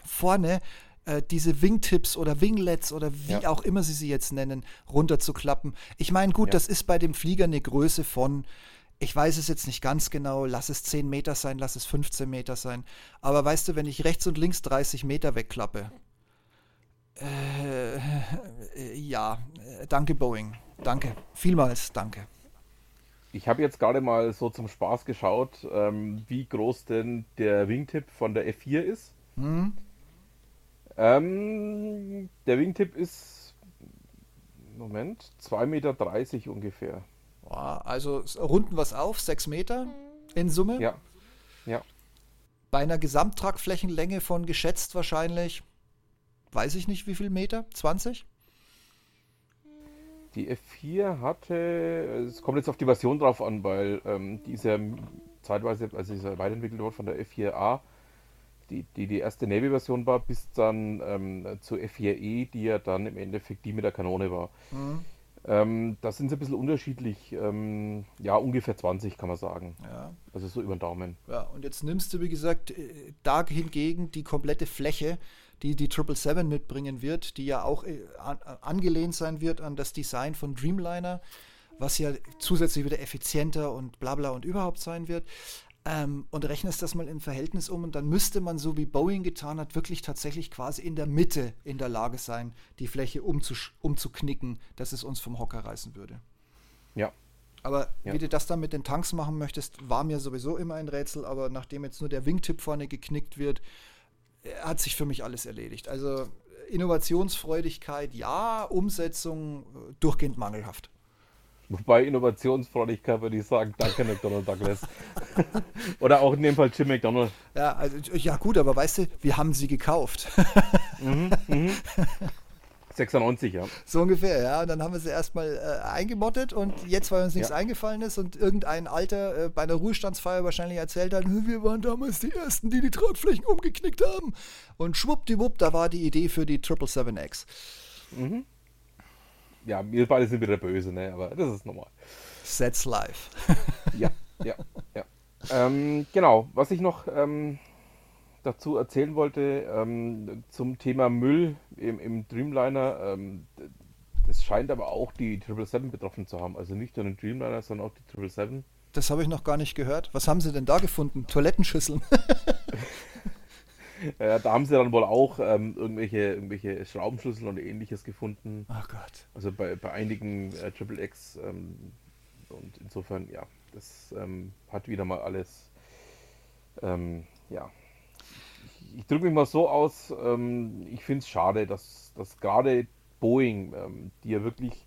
vorne äh, diese Wingtips oder Winglets oder wie ja. auch immer sie sie jetzt nennen, runterzuklappen. Ich meine, gut, ja. das ist bei dem Flieger eine Größe von, ich weiß es jetzt nicht ganz genau, lass es 10 Meter sein, lass es 15 Meter sein. Aber weißt du, wenn ich rechts und links 30 Meter wegklappe, äh, äh, ja, äh, danke Boeing. Danke. Vielmals danke. Ich habe jetzt gerade mal so zum Spaß geschaut, ähm, wie groß denn der Wingtip von der F4 ist. Mhm. Ähm, der Wingtip ist, Moment, 2,30 Meter ungefähr. Also runden wir es auf, 6 Meter in Summe? Ja. ja. Bei einer Gesamttragflächenlänge von geschätzt wahrscheinlich, weiß ich nicht wie viel Meter, 20? Die F4 hatte, es kommt jetzt auf die Version drauf an, weil ähm, die ist ja zeitweise, also ist ja weiterentwickelt worden von der F4A die, die, die erste Navy-Version war, bis dann ähm, zur F4E, die ja dann im Endeffekt die mit der Kanone war. Mhm. Ähm, da sind sie ein bisschen unterschiedlich. Ähm, ja, ungefähr 20 kann man sagen. Ja. Also so über den Daumen. Ja, und jetzt nimmst du, wie gesagt, äh, da hingegen die komplette Fläche, die die 777 mitbringen wird, die ja auch äh, an, angelehnt sein wird an das Design von Dreamliner, was ja zusätzlich wieder effizienter und bla bla und überhaupt sein wird ähm, und rechnest das mal in Verhältnis um und dann müsste man, so wie Boeing getan hat, wirklich tatsächlich quasi in der Mitte in der Lage sein, die Fläche umzuknicken, dass es uns vom Hocker reißen würde. Ja. Aber ja. wie du das dann mit den Tanks machen möchtest, war mir sowieso immer ein Rätsel, aber nachdem jetzt nur der Wingtip vorne geknickt wird, äh, hat sich für mich alles erledigt. Also Innovationsfreudigkeit, ja, Umsetzung äh, durchgehend mangelhaft. Wobei Innovationsfreudigkeit würde ich sagen, danke McDonald Douglas. Oder auch in dem Fall Jim McDonald. Ja, also, ja gut, aber weißt du, wir haben sie gekauft. mhm, mhm. 96, ja. So ungefähr, ja. Und dann haben wir sie erstmal äh, eingemottet und jetzt, weil uns nichts ja. eingefallen ist und irgendein Alter äh, bei einer Ruhestandsfeier wahrscheinlich erzählt hat, wir waren damals die Ersten, die die Tragflächen umgeknickt haben. Und schwuppdiwupp, da war die Idee für die 777X. Mhm ja, wir beide sind wieder böse, ne? aber das ist normal. Sets live. ja, ja, ja. Ähm, genau, was ich noch ähm, dazu erzählen wollte ähm, zum Thema Müll im, im Dreamliner, ähm, das scheint aber auch die 777 betroffen zu haben. Also nicht nur den Dreamliner, sondern auch die 777. Das habe ich noch gar nicht gehört. Was haben Sie denn da gefunden? Toilettenschüsseln? Äh, da haben sie dann wohl auch ähm, irgendwelche, irgendwelche Schraubenschlüssel und ähnliches gefunden. Ach Gott. Also bei, bei einigen äh, Triple X. Ähm, und insofern, ja, das ähm, hat wieder mal alles. Ähm, ja. Ich, ich drücke mich mal so aus. Ähm, ich finde es schade, dass, dass gerade Boeing, ähm, die ja wirklich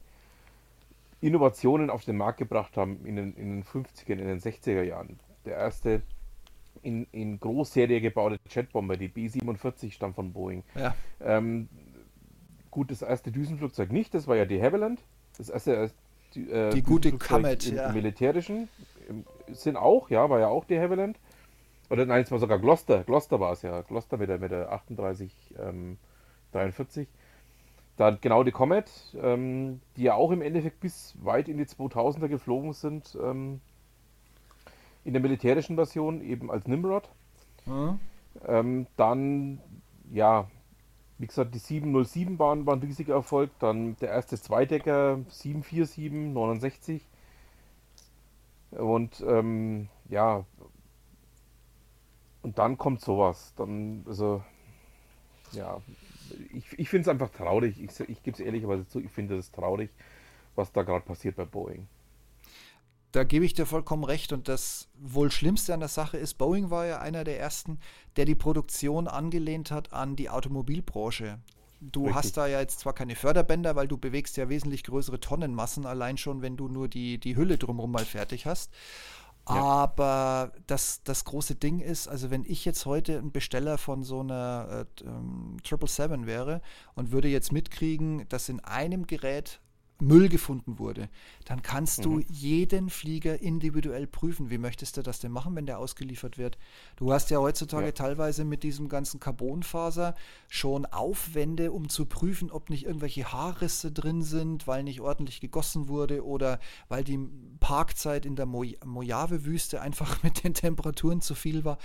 Innovationen auf den Markt gebracht haben in den, in den 50er, in den 60er Jahren. Der erste in, in Großserie gebaute Jetbomber, die B-47 stammt von Boeing. Ja. Ähm, gut, das erste Düsenflugzeug nicht, das war ja die Havilland. Das erste äh, die gute Comet, im, ja. militärischen im, sind auch, ja, war ja auch die Havilland. Oder nein, es war sogar Gloucester. Gloucester war es ja. Gloucester mit der, mit der 38 ähm, 43. Dann genau die Comet, ähm, die ja auch im Endeffekt bis weit in die 2000er geflogen sind. Ähm, in der militärischen Version eben als Nimrod. Mhm. Ähm, dann, ja, wie gesagt, die 707 waren, waren ein riesiger Erfolg. Dann der erste Zweidecker 747, 69. Und ähm, ja, und dann kommt sowas. Dann, also, ja, ich, ich finde es einfach traurig. Ich, ich gebe es ehrlicherweise zu, ich finde es traurig, was da gerade passiert bei Boeing da gebe ich dir vollkommen recht. Und das wohl Schlimmste an der Sache ist, Boeing war ja einer der ersten, der die Produktion angelehnt hat an die Automobilbranche. Du Richtig. hast da ja jetzt zwar keine Förderbänder, weil du bewegst ja wesentlich größere Tonnenmassen, allein schon, wenn du nur die, die Hülle drumherum mal fertig hast. Aber das, das große Ding ist, also wenn ich jetzt heute ein Besteller von so einer äh, ähm, 777 wäre und würde jetzt mitkriegen, dass in einem Gerät Müll gefunden wurde, dann kannst mhm. du jeden Flieger individuell prüfen. Wie möchtest du das denn machen, wenn der ausgeliefert wird? Du hast ja heutzutage ja. teilweise mit diesem ganzen Carbonfaser schon Aufwände, um zu prüfen, ob nicht irgendwelche Haarrisse drin sind, weil nicht ordentlich gegossen wurde oder weil die Parkzeit in der Mo Mojave-Wüste einfach mit den Temperaturen zu viel war.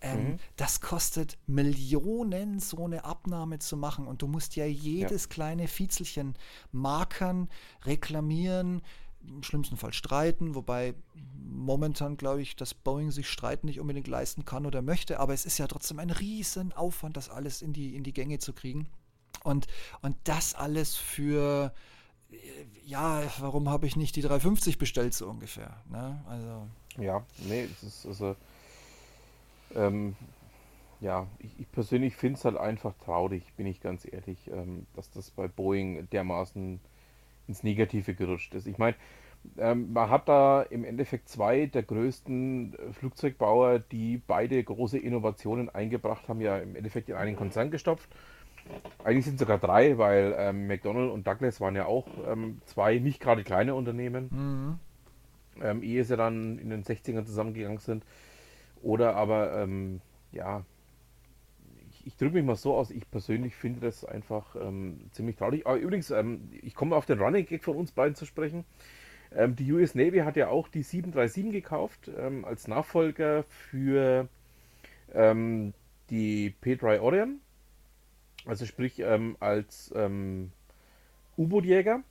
Ähm, mhm. Das kostet Millionen, so eine Abnahme zu machen. Und du musst ja jedes ja. kleine Fiezelchen markern, reklamieren, im schlimmsten Fall streiten, wobei momentan glaube ich, dass Boeing sich Streiten nicht unbedingt leisten kann oder möchte, aber es ist ja trotzdem ein riesen Aufwand, das alles in die, in die Gänge zu kriegen. Und, und das alles für, ja, warum habe ich nicht die 350 bestellt, so ungefähr. Ne? Also. Ja, nee, es ist also ähm, ja, ich, ich persönlich finde es halt einfach traurig, bin ich ganz ehrlich, ähm, dass das bei Boeing dermaßen ins Negative gerutscht ist. Ich meine, ähm, man hat da im Endeffekt zwei der größten äh, Flugzeugbauer, die beide große Innovationen eingebracht haben, ja im Endeffekt in einen Konzern gestopft. Eigentlich sind es sogar drei, weil ähm, McDonnell und Douglas waren ja auch ähm, zwei nicht gerade kleine Unternehmen, mhm. ähm, ehe sie dann in den 60ern zusammengegangen sind. Oder aber, ähm, ja, ich, ich drücke mich mal so aus, ich persönlich finde das einfach ähm, ziemlich traurig. Aber übrigens, ähm, ich komme auf den Running Gag von uns beiden zu sprechen. Ähm, die US Navy hat ja auch die 737 gekauft ähm, als Nachfolger für ähm, die P3 Orion. Also sprich als U-Boot-Jäger.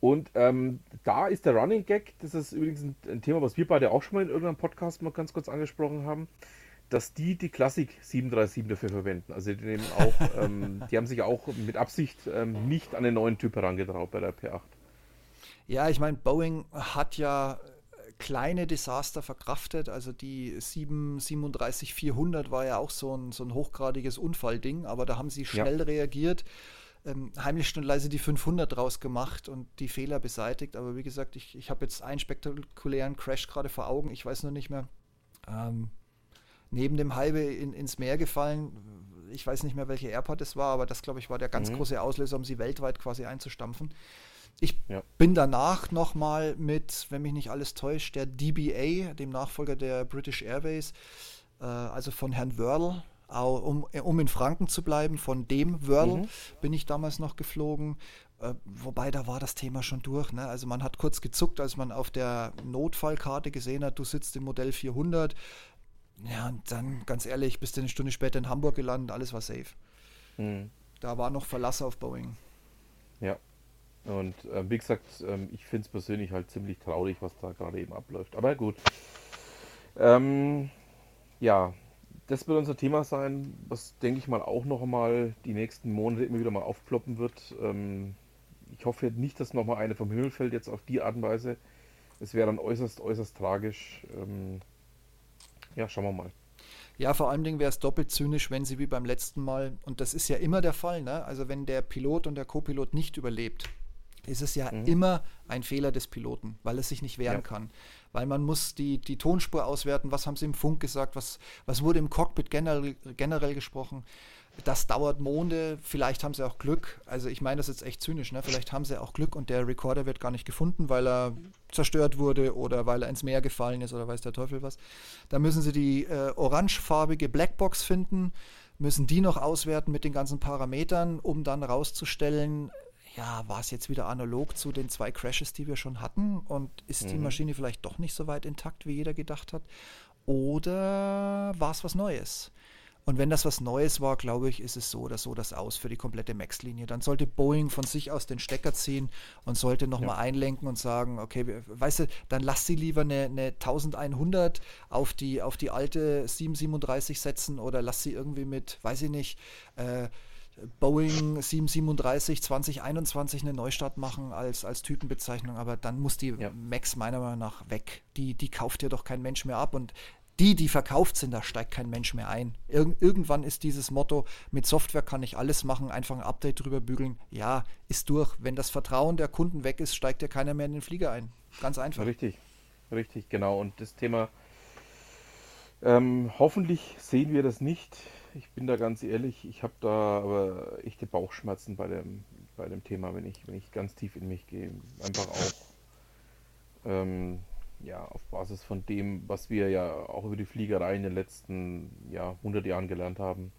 Und ähm, da ist der Running Gag, das ist übrigens ein, ein, Thema, was wir beide auch schon mal in irgendeinem Podcast mal ganz kurz angesprochen haben, dass die die Klassik 737 dafür verwenden. Also die nehmen auch, ähm, die haben sich auch mit Absicht ähm, nicht an den neuen Typ herangetraut bei der P8. Ja, ich meine, Boeing hat ja kleine Desaster verkraftet. Also die 737-400 war ja auch so ein, so ein hochgradiges Unfallding, aber da haben sie schnell ja. reagiert ähm, heimlich und leise die 500 draus gemacht und die Fehler beseitigt. Aber wie gesagt, ich, ich habe jetzt einen spektakulären Crash gerade vor Augen. Ich weiß nur nicht mehr. Ähm, neben dem Halbe in, ins Meer gefallen. Ich weiß nicht mehr, welche Airport es war, aber das, glaube ich, war der ganz mhm. große Auslöser, um sie weltweit quasi einzustampfen. Ich ja. bin danach nochmal mit, wenn mich nicht alles täuscht, der DBA, dem Nachfolger der British Airways, äh, also von Herrn Wörl, um, um in Franken zu bleiben, von dem Wörl mhm. bin ich damals noch geflogen. Äh, wobei da war das Thema schon durch. Ne? Also man hat kurz gezuckt, als man auf der Notfallkarte gesehen hat, du sitzt im Modell 400. Ja, und dann, ganz ehrlich, bist du eine Stunde später in Hamburg gelandet, alles war safe. Mhm. Da war noch Verlass auf Boeing. Ja. Und äh, wie gesagt, ähm, ich finde es persönlich halt ziemlich traurig, was da gerade eben abläuft. Aber gut. Ähm, ja, das wird unser Thema sein, was denke ich mal auch noch mal die nächsten Monate immer wieder mal aufploppen wird. Ähm, ich hoffe nicht, dass noch mal eine vom Himmel fällt jetzt auf die Art und Weise. Es wäre dann äußerst, äußerst tragisch. Ähm, ja, schauen wir mal. Ja, vor allen Dingen wäre es doppelt zynisch, wenn sie wie beim letzten Mal, und das ist ja immer der Fall, ne? also wenn der Pilot und der Co-Pilot nicht überlebt, ist es ja mhm. immer ein Fehler des Piloten, weil es sich nicht wehren ja. kann. Weil man muss die, die Tonspur auswerten, was haben sie im Funk gesagt, was, was wurde im Cockpit generell, generell gesprochen. Das dauert Monde, vielleicht haben sie auch Glück. Also ich meine das jetzt echt zynisch, ne? Vielleicht haben sie auch Glück und der Recorder wird gar nicht gefunden, weil er zerstört wurde oder weil er ins Meer gefallen ist oder weiß der Teufel was. Da müssen sie die äh, orangefarbige Blackbox finden, müssen die noch auswerten mit den ganzen Parametern, um dann rauszustellen, ja, war es jetzt wieder analog zu den zwei Crashes, die wir schon hatten? Und ist mhm. die Maschine vielleicht doch nicht so weit intakt, wie jeder gedacht hat? Oder war es was Neues? Und wenn das was Neues war, glaube ich, ist es so oder so das aus für die komplette Max-Linie. Dann sollte Boeing von sich aus den Stecker ziehen und sollte nochmal ja. einlenken und sagen, okay, weißt du, dann lass sie lieber eine, eine 1100 auf die, auf die alte 737 setzen oder lass sie irgendwie mit, weiß ich nicht, äh, Boeing 737 2021 eine Neustart machen als, als Typenbezeichnung, aber dann muss die ja. Max meiner Meinung nach weg. Die, die kauft ja doch kein Mensch mehr ab und die, die verkauft sind, da steigt kein Mensch mehr ein. Ir irgendwann ist dieses Motto, mit Software kann ich alles machen, einfach ein Update drüber bügeln. Ja, ist durch. Wenn das Vertrauen der Kunden weg ist, steigt ja keiner mehr in den Flieger ein. Ganz einfach. Richtig. Richtig, genau. Und das Thema, ähm, hoffentlich sehen wir das nicht. Ich bin da ganz ehrlich, ich habe da aber echte Bauchschmerzen bei dem, bei dem Thema, wenn ich, wenn ich ganz tief in mich gehe. Einfach auch ähm, ja, auf Basis von dem, was wir ja auch über die Fliegerei in den letzten ja, 100 Jahren gelernt haben.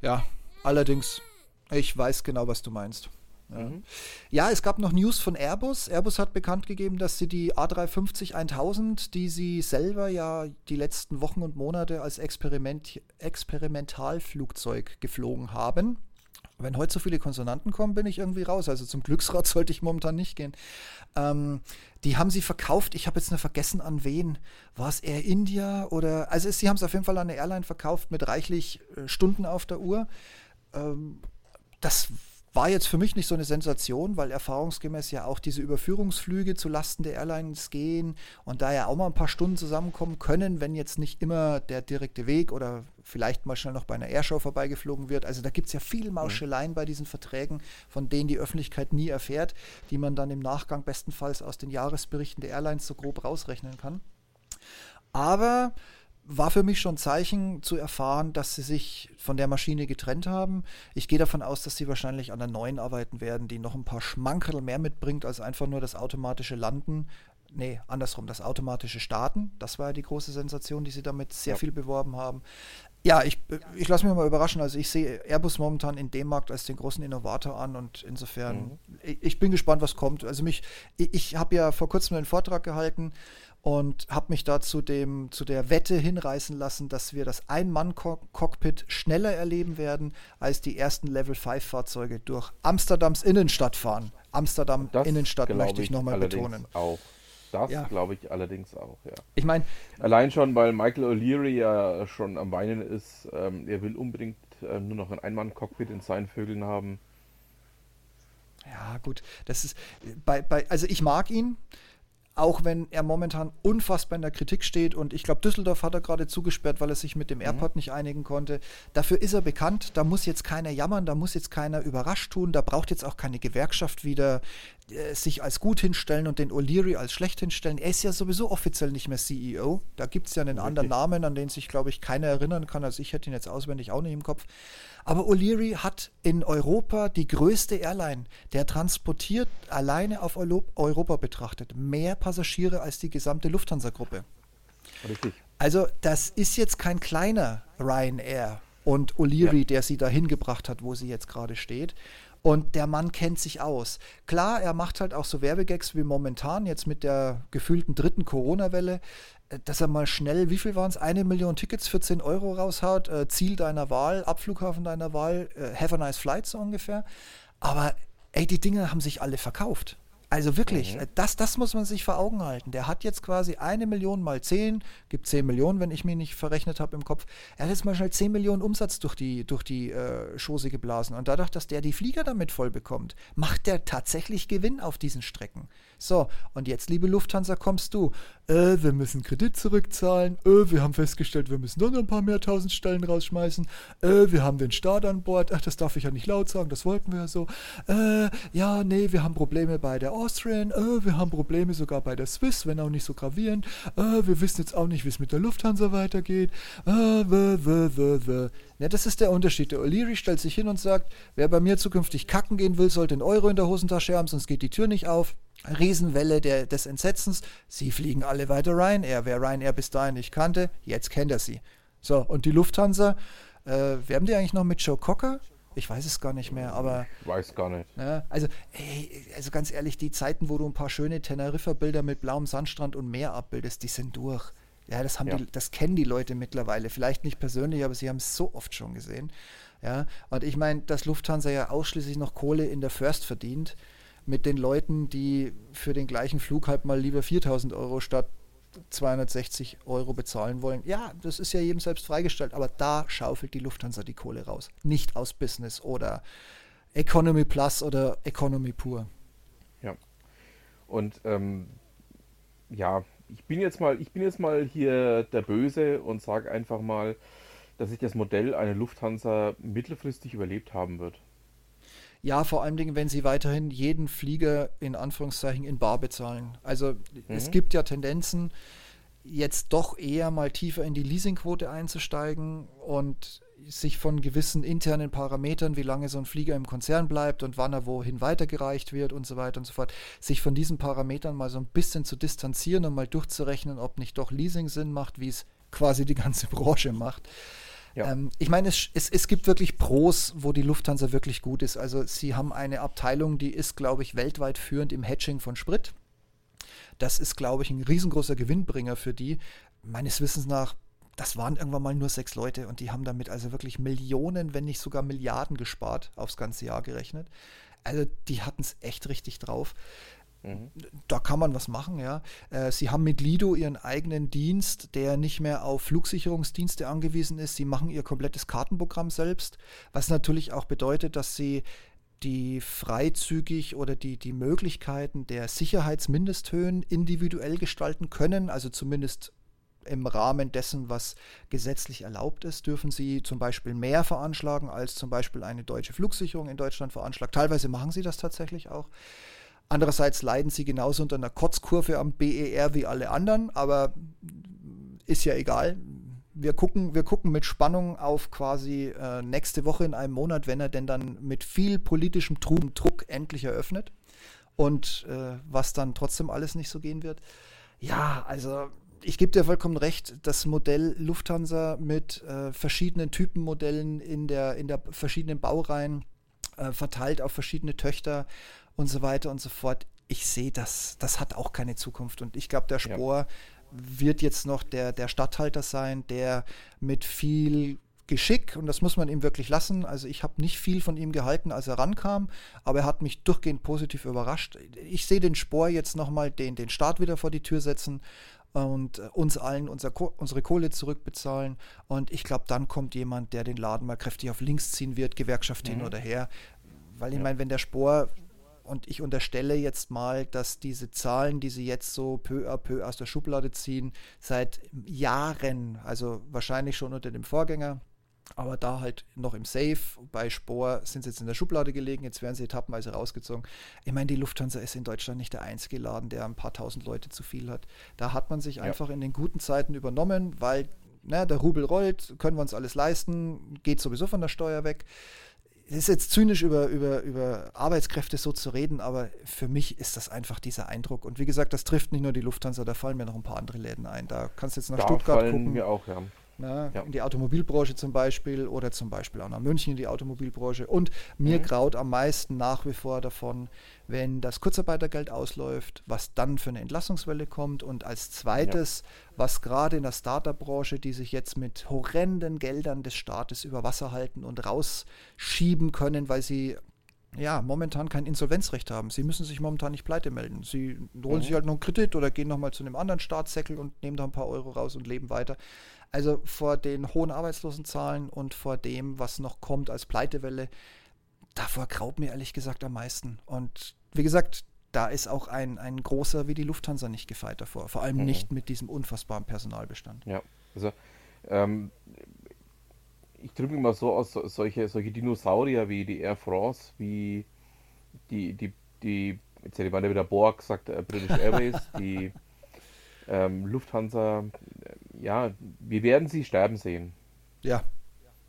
Ja, allerdings, ich weiß genau, was du meinst. Ja. Mhm. ja. es gab noch News von Airbus. Airbus hat bekannt gegeben, dass sie die A350 1000, die sie selber ja die letzten Wochen und Monate als Experiment, Experimentalflugzeug geflogen haben, wenn heute so viele Konsonanten kommen, bin ich irgendwie raus. Also zum Glücksrad sollte ich momentan nicht gehen. Ähm, die haben sie verkauft. Ich habe jetzt nur vergessen, an wen. War es Air India oder. Also sie haben es auf jeden Fall an eine Airline verkauft mit reichlich äh, Stunden auf der Uhr. Ähm, das war jetzt für mich nicht so eine Sensation, weil erfahrungsgemäß ja auch diese Überführungsflüge zu Lasten der Airlines gehen und da ja auch mal ein paar Stunden zusammenkommen können, wenn jetzt nicht immer der direkte Weg oder vielleicht mal schnell noch bei einer Airshow vorbeigeflogen wird. Also da gibt es ja viel Mauscheleien bei diesen Verträgen, von denen die Öffentlichkeit nie erfährt, die man dann im Nachgang bestenfalls aus den Jahresberichten der Airlines so grob rausrechnen kann. Aber war für mich schon Zeichen zu erfahren, dass sie sich von der Maschine getrennt haben. Ich gehe davon aus, dass sie wahrscheinlich an der neuen arbeiten werden, die noch ein paar Schmankerl mehr mitbringt als einfach nur das automatische Landen. Nee, andersrum, das automatische Starten. Das war ja die große Sensation, die sie damit sehr ja. viel beworben haben. Ja, ich, ich lasse mich mal überraschen. Also ich sehe Airbus momentan in dem Markt als den großen Innovator an und insofern, mhm. ich, ich, bin gespannt, was kommt. Also mich, ich, ich habe ja vor kurzem einen Vortrag gehalten und habe mich da zu, dem, zu der Wette hinreißen lassen, dass wir das Ein-Mann-Cockpit schneller erleben werden, als die ersten Level-5-Fahrzeuge durch Amsterdams Innenstadt fahren. Amsterdam das Innenstadt möchte ich nochmal betonen. Auch. Das ja. glaube ich allerdings auch, ja. Ich meine. Allein schon, weil Michael O'Leary ja schon am Weinen ist, ähm, er will unbedingt äh, nur noch ein Ein-Mann-Cockpit in seinen Vögeln haben. Ja, gut. Das ist bei, bei, also ich mag ihn auch wenn er momentan unfassbar in der Kritik steht und ich glaube, Düsseldorf hat er gerade zugesperrt, weil er sich mit dem mhm. Airport nicht einigen konnte. Dafür ist er bekannt, da muss jetzt keiner jammern, da muss jetzt keiner überrascht tun, da braucht jetzt auch keine Gewerkschaft wieder äh, sich als gut hinstellen und den O'Leary als schlecht hinstellen. Er ist ja sowieso offiziell nicht mehr CEO. Da gibt es ja einen Richtig. anderen Namen, an den sich, glaube ich, keiner erinnern kann. Also ich hätte ihn jetzt auswendig auch nicht im Kopf. Aber O'Leary hat in Europa die größte Airline. Der transportiert alleine auf Europa betrachtet mehr Passagiere als die gesamte Lufthansa-Gruppe. Richtig. Also das ist jetzt kein kleiner Ryanair und O'Leary, ja. der sie dahin gebracht hat, wo sie jetzt gerade steht. Und der Mann kennt sich aus. Klar, er macht halt auch so Werbegags wie momentan, jetzt mit der gefühlten dritten Corona-Welle, äh, dass er mal schnell, wie viel waren es, eine Million Tickets für 10 Euro raushaut, äh, Ziel deiner Wahl, Abflughafen deiner Wahl, äh, have a nice flight so ungefähr. Aber ey, die Dinge haben sich alle verkauft. Also wirklich, mhm. das, das muss man sich vor Augen halten. Der hat jetzt quasi eine Million mal zehn, gibt zehn Millionen, wenn ich mich nicht verrechnet habe im Kopf. Er hat jetzt mal schnell zehn Millionen Umsatz durch die, durch die äh, Schose geblasen. Und dadurch, dass der die Flieger damit voll bekommt, macht der tatsächlich Gewinn auf diesen Strecken. So, und jetzt, liebe Lufthansa, kommst du. Äh, wir müssen Kredit zurückzahlen. Äh, wir haben festgestellt, wir müssen noch ein paar mehr tausend Stellen rausschmeißen. Äh, wir haben den Staat an Bord. Ach, das darf ich ja nicht laut sagen, das wollten wir ja so. Äh, ja, nee, wir haben Probleme bei der Austrian. Äh, wir haben Probleme sogar bei der Swiss, wenn auch nicht so gravierend. Äh, wir wissen jetzt auch nicht, wie es mit der Lufthansa weitergeht. Äh, w, w, w, w. Ja, das ist der Unterschied. Der O'Leary stellt sich hin und sagt, wer bei mir zukünftig kacken gehen will, sollte einen Euro in der Hosentasche haben, sonst geht die Tür nicht auf. Riesenwelle der, des Entsetzens. Sie fliegen alle weiter Ryanair. Wer Ryanair bis dahin nicht kannte, jetzt kennt er sie. So, und die Lufthansa, äh, werben die eigentlich noch mit Joe Cocker? Ich weiß es gar nicht mehr, aber. Ich weiß gar nicht. Ja, also, ey, also ganz ehrlich, die Zeiten, wo du ein paar schöne Teneriffa-Bilder mit blauem Sandstrand und Meer abbildest, die sind durch. Ja, das haben ja. Die, das kennen die Leute mittlerweile. Vielleicht nicht persönlich, aber sie haben es so oft schon gesehen. Ja, und ich meine, dass Lufthansa ja ausschließlich noch Kohle in der First verdient mit den Leuten, die für den gleichen Flug halt mal lieber 4000 Euro statt 260 Euro bezahlen wollen. Ja, das ist ja jedem selbst freigestellt, aber da schaufelt die Lufthansa die Kohle raus. Nicht aus Business oder Economy Plus oder Economy pur. Ja. Und ähm, ja, ich bin jetzt mal, ich bin jetzt mal hier der Böse und sage einfach mal, dass sich das Modell eine Lufthansa mittelfristig überlebt haben wird. Ja, vor allen Dingen, wenn sie weiterhin jeden Flieger in Anführungszeichen in Bar bezahlen. Also mhm. es gibt ja Tendenzen, jetzt doch eher mal tiefer in die Leasingquote einzusteigen und sich von gewissen internen Parametern, wie lange so ein Flieger im Konzern bleibt und wann er wohin weitergereicht wird und so weiter und so fort, sich von diesen Parametern mal so ein bisschen zu distanzieren und mal durchzurechnen, ob nicht doch Leasing Sinn macht, wie es quasi die ganze Branche macht. Ja. Ähm, ich meine, es, es, es gibt wirklich Pros, wo die Lufthansa wirklich gut ist. Also sie haben eine Abteilung, die ist, glaube ich, weltweit führend im Hedging von Sprit. Das ist, glaube ich, ein riesengroßer Gewinnbringer für die. Meines Wissens nach das waren irgendwann mal nur sechs Leute und die haben damit also wirklich Millionen, wenn nicht sogar Milliarden gespart, aufs ganze Jahr gerechnet. Also die hatten es echt richtig drauf. Da kann man was machen, ja. Äh, sie haben mit Lido ihren eigenen Dienst, der nicht mehr auf Flugsicherungsdienste angewiesen ist. Sie machen ihr komplettes Kartenprogramm selbst, was natürlich auch bedeutet, dass sie die freizügig oder die, die Möglichkeiten der Sicherheitsmindesthöhen individuell gestalten können, also zumindest im Rahmen dessen, was gesetzlich erlaubt ist, dürfen sie zum Beispiel mehr veranschlagen, als zum Beispiel eine deutsche Flugsicherung in Deutschland veranschlagt. Teilweise machen sie das tatsächlich auch. Andererseits leiden sie genauso unter einer Kotzkurve am BER wie alle anderen, aber ist ja egal. Wir gucken, wir gucken mit Spannung auf quasi äh, nächste Woche in einem Monat, wenn er denn dann mit viel politischem Druck endlich eröffnet und äh, was dann trotzdem alles nicht so gehen wird. Ja, also ich gebe dir vollkommen recht, das Modell Lufthansa mit äh, verschiedenen Typenmodellen in der, in der verschiedenen Baureihen äh, verteilt auf verschiedene Töchter und so weiter und so fort. Ich sehe das, das hat auch keine Zukunft. Und ich glaube, der Spor ja. wird jetzt noch der, der Statthalter sein, der mit viel Geschick, und das muss man ihm wirklich lassen. Also ich habe nicht viel von ihm gehalten, als er rankam, aber er hat mich durchgehend positiv überrascht. Ich sehe den Spor jetzt nochmal den, den Start wieder vor die Tür setzen und äh, uns allen unser, unsere Kohle zurückbezahlen. Und ich glaube, dann kommt jemand, der den Laden mal kräftig auf links ziehen wird, Gewerkschaft hin mhm. oder her. Weil ich ja. meine, wenn der Spor und ich unterstelle jetzt mal, dass diese Zahlen, die sie jetzt so peu à peu aus der Schublade ziehen, seit Jahren, also wahrscheinlich schon unter dem Vorgänger, aber da halt noch im Safe. Bei Spor sind sie jetzt in der Schublade gelegen, jetzt werden sie etappenweise rausgezogen. Ich meine, die Lufthansa ist in Deutschland nicht der einzige Laden, der ein paar tausend Leute zu viel hat. Da hat man sich ja. einfach in den guten Zeiten übernommen, weil na, der Rubel rollt, können wir uns alles leisten, geht sowieso von der Steuer weg. Es ist jetzt zynisch über, über, über Arbeitskräfte so zu reden, aber für mich ist das einfach dieser Eindruck. Und wie gesagt, das trifft nicht nur die Lufthansa, da fallen mir noch ein paar andere Läden ein. Da kannst du jetzt nach da Stuttgart fallen gucken. Mir auch, ja ne, ja. in die Automobilbranche zum Beispiel oder zum Beispiel auch nach München in die Automobilbranche. Und mir mhm. graut am meisten nach wie vor davon, wenn das Kurzarbeitergeld ausläuft, was dann für eine Entlassungswelle kommt und als zweites, ja. was gerade in der Startup-Branche, die sich jetzt mit horrenden Geldern des Staates über Wasser halten und rausschieben können, weil sie ja, momentan kein Insolvenzrecht haben. Sie müssen sich momentan nicht pleite melden. Sie holen mhm. sich halt noch einen Kredit oder gehen nochmal zu einem anderen Staatssäckel und nehmen da ein paar Euro raus und leben weiter. Also vor den hohen Arbeitslosenzahlen und vor dem, was noch kommt als Pleitewelle, davor graut mir ehrlich gesagt am meisten. Und wie gesagt, da ist auch ein, ein großer wie die Lufthansa nicht gefeit davor. Vor allem mhm. nicht mit diesem unfassbaren Personalbestand. Ja, also ähm, ich drücke mal so aus, solche, solche Dinosaurier wie die Air France, wie die, die, die jetzt hätte ich mal wieder Borg gesagt, äh, British Airways, die ähm, Lufthansa, ja, wir werden sie sterben sehen. Ja,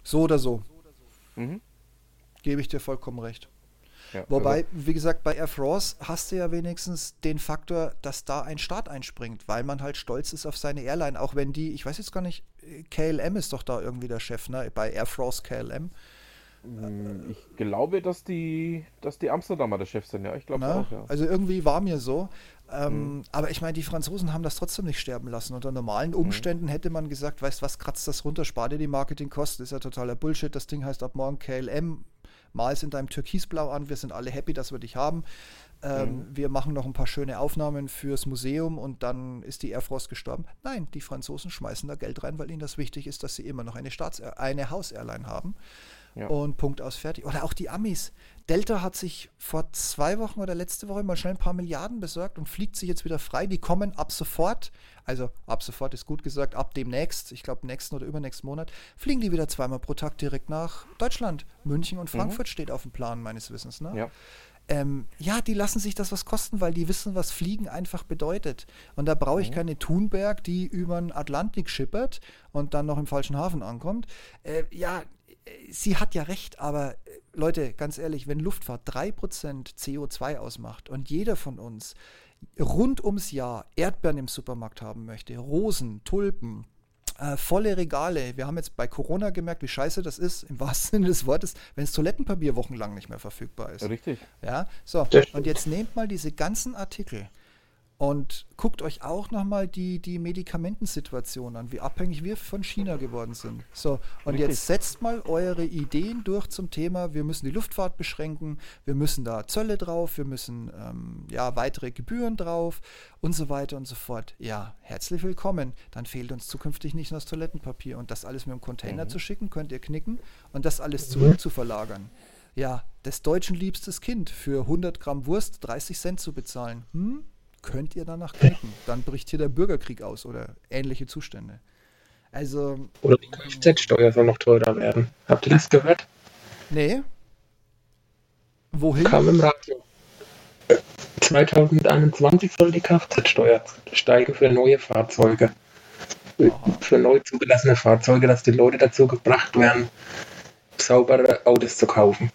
so oder so. Mhm. Gebe ich dir vollkommen recht. Ja, Wobei, also, wie gesagt, bei Air France hast du ja wenigstens den Faktor, dass da ein Staat einspringt, weil man halt stolz ist auf seine Airline, auch wenn die, ich weiß jetzt gar nicht, KLM ist doch da irgendwie der Chef, ne? Bei Air France KLM. Hm, ich glaube, dass die, dass die Amsterdamer der Chef sind, ja. Ich glaube auch, ja. Also irgendwie war mir so. Ähm, mhm. Aber ich meine, die Franzosen haben das trotzdem nicht sterben lassen. Unter normalen mhm. Umständen mhm. hätte man gesagt, weißt was, kratzt das runter, spar dir die Marketingkosten, ist ja totaler Bullshit. Das Ding heißt ab morgen KLM, mal es in deinem Türkisblau an, wir sind alle happy, dass wir dich haben. Ähm, mhm. Wir machen noch ein paar schöne Aufnahmen fürs Museum und dann ist die Air France gestorben. Nein, die Franzosen schmeißen da Geld rein, weil ihnen das wichtig ist, dass sie immer noch eine Staats eine Haus-Airline haben. Ja. und Punkt aus fertig. Oder auch die Amis. Delta hat sich vor zwei Wochen oder letzte Woche mal schnell ein paar Milliarden besorgt und fliegt sich jetzt wieder frei. Die kommen ab sofort, also ab sofort ist gut gesagt, ab demnächst, ich glaube nächsten oder übernächsten Monat, fliegen die wieder zweimal pro Tag direkt nach Deutschland. München und Frankfurt mhm. steht auf dem Plan meines Wissens. Ne? Ja. Ähm, ja, die lassen sich das was kosten, weil die wissen, was Fliegen einfach bedeutet. Und da brauche ich mhm. keine Thunberg, die über den Atlantik schippert und dann noch im falschen Hafen ankommt. Äh, ja, sie hat ja recht, aber äh, Leute, ganz ehrlich, wenn Luftfahrt 3% CO2 ausmacht und jeder von uns rund ums Jahr Erdbeeren im Supermarkt haben möchte, Rosen, Tulpen, äh, volle Regale. Wir haben jetzt bei Corona gemerkt, wie scheiße das ist, im wahrsten Sinne des Wortes, wenn das Toilettenpapier wochenlang nicht mehr verfügbar ist. Richtig. Ja, so. Und jetzt nehmt mal diese ganzen Artikel und guckt euch auch nochmal die, die Medikamentensituation an, wie abhängig wir von China geworden sind. So, und Richtig. jetzt setzt mal eure Ideen durch zum Thema, wir müssen die Luftfahrt beschränken, wir müssen da Zölle drauf, wir müssen ähm, ja, weitere Gebühren drauf und so weiter und so fort. Ja, herzlich willkommen. Dann fehlt uns zukünftig nicht nur das Toilettenpapier. Und das alles mit dem Container mhm. zu schicken, könnt ihr knicken und das alles zurück zu verlagern. Ja, des Deutschen liebstes Kind für 100 Gramm Wurst 30 Cent zu bezahlen. Hm? Könnt ihr danach klicken. Dann bricht hier der Bürgerkrieg aus oder ähnliche Zustände. Also. Oder die Kfz-Steuer soll noch teurer werden. Habt ihr das gehört? Nee. Wohin? Kam im Radio. 2021 soll die Kfz-Steuer steigen für neue Fahrzeuge. Aha. Für neu zugelassene Fahrzeuge, dass die Leute dazu gebracht werden, saubere Autos zu kaufen.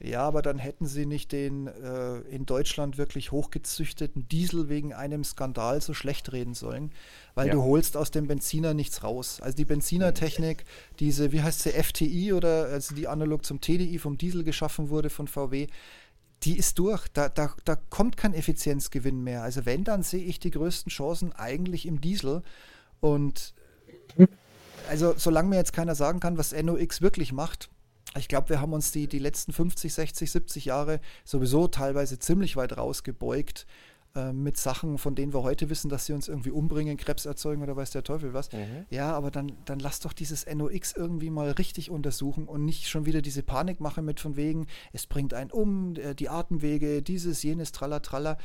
Ja, aber dann hätten sie nicht den äh, in Deutschland wirklich hochgezüchteten Diesel wegen einem Skandal so schlecht reden sollen, weil ja. du holst aus dem Benziner nichts raus. Also die Benzinertechnik, diese, wie heißt sie, FTI oder also die analog zum TDI vom Diesel geschaffen wurde von VW, die ist durch. Da, da, da kommt kein Effizienzgewinn mehr. Also wenn, dann sehe ich die größten Chancen eigentlich im Diesel. Und also solange mir jetzt keiner sagen kann, was NOx wirklich macht, ich glaube, wir haben uns die, die letzten 50, 60, 70 Jahre sowieso teilweise ziemlich weit rausgebeugt äh, mit Sachen, von denen wir heute wissen, dass sie uns irgendwie umbringen, Krebs erzeugen oder weiß der Teufel was. Mhm. Ja, aber dann, dann lass doch dieses NOx irgendwie mal richtig untersuchen und nicht schon wieder diese Panik machen mit von wegen, es bringt einen um, äh, die Atemwege, dieses, jenes, tralla, tralla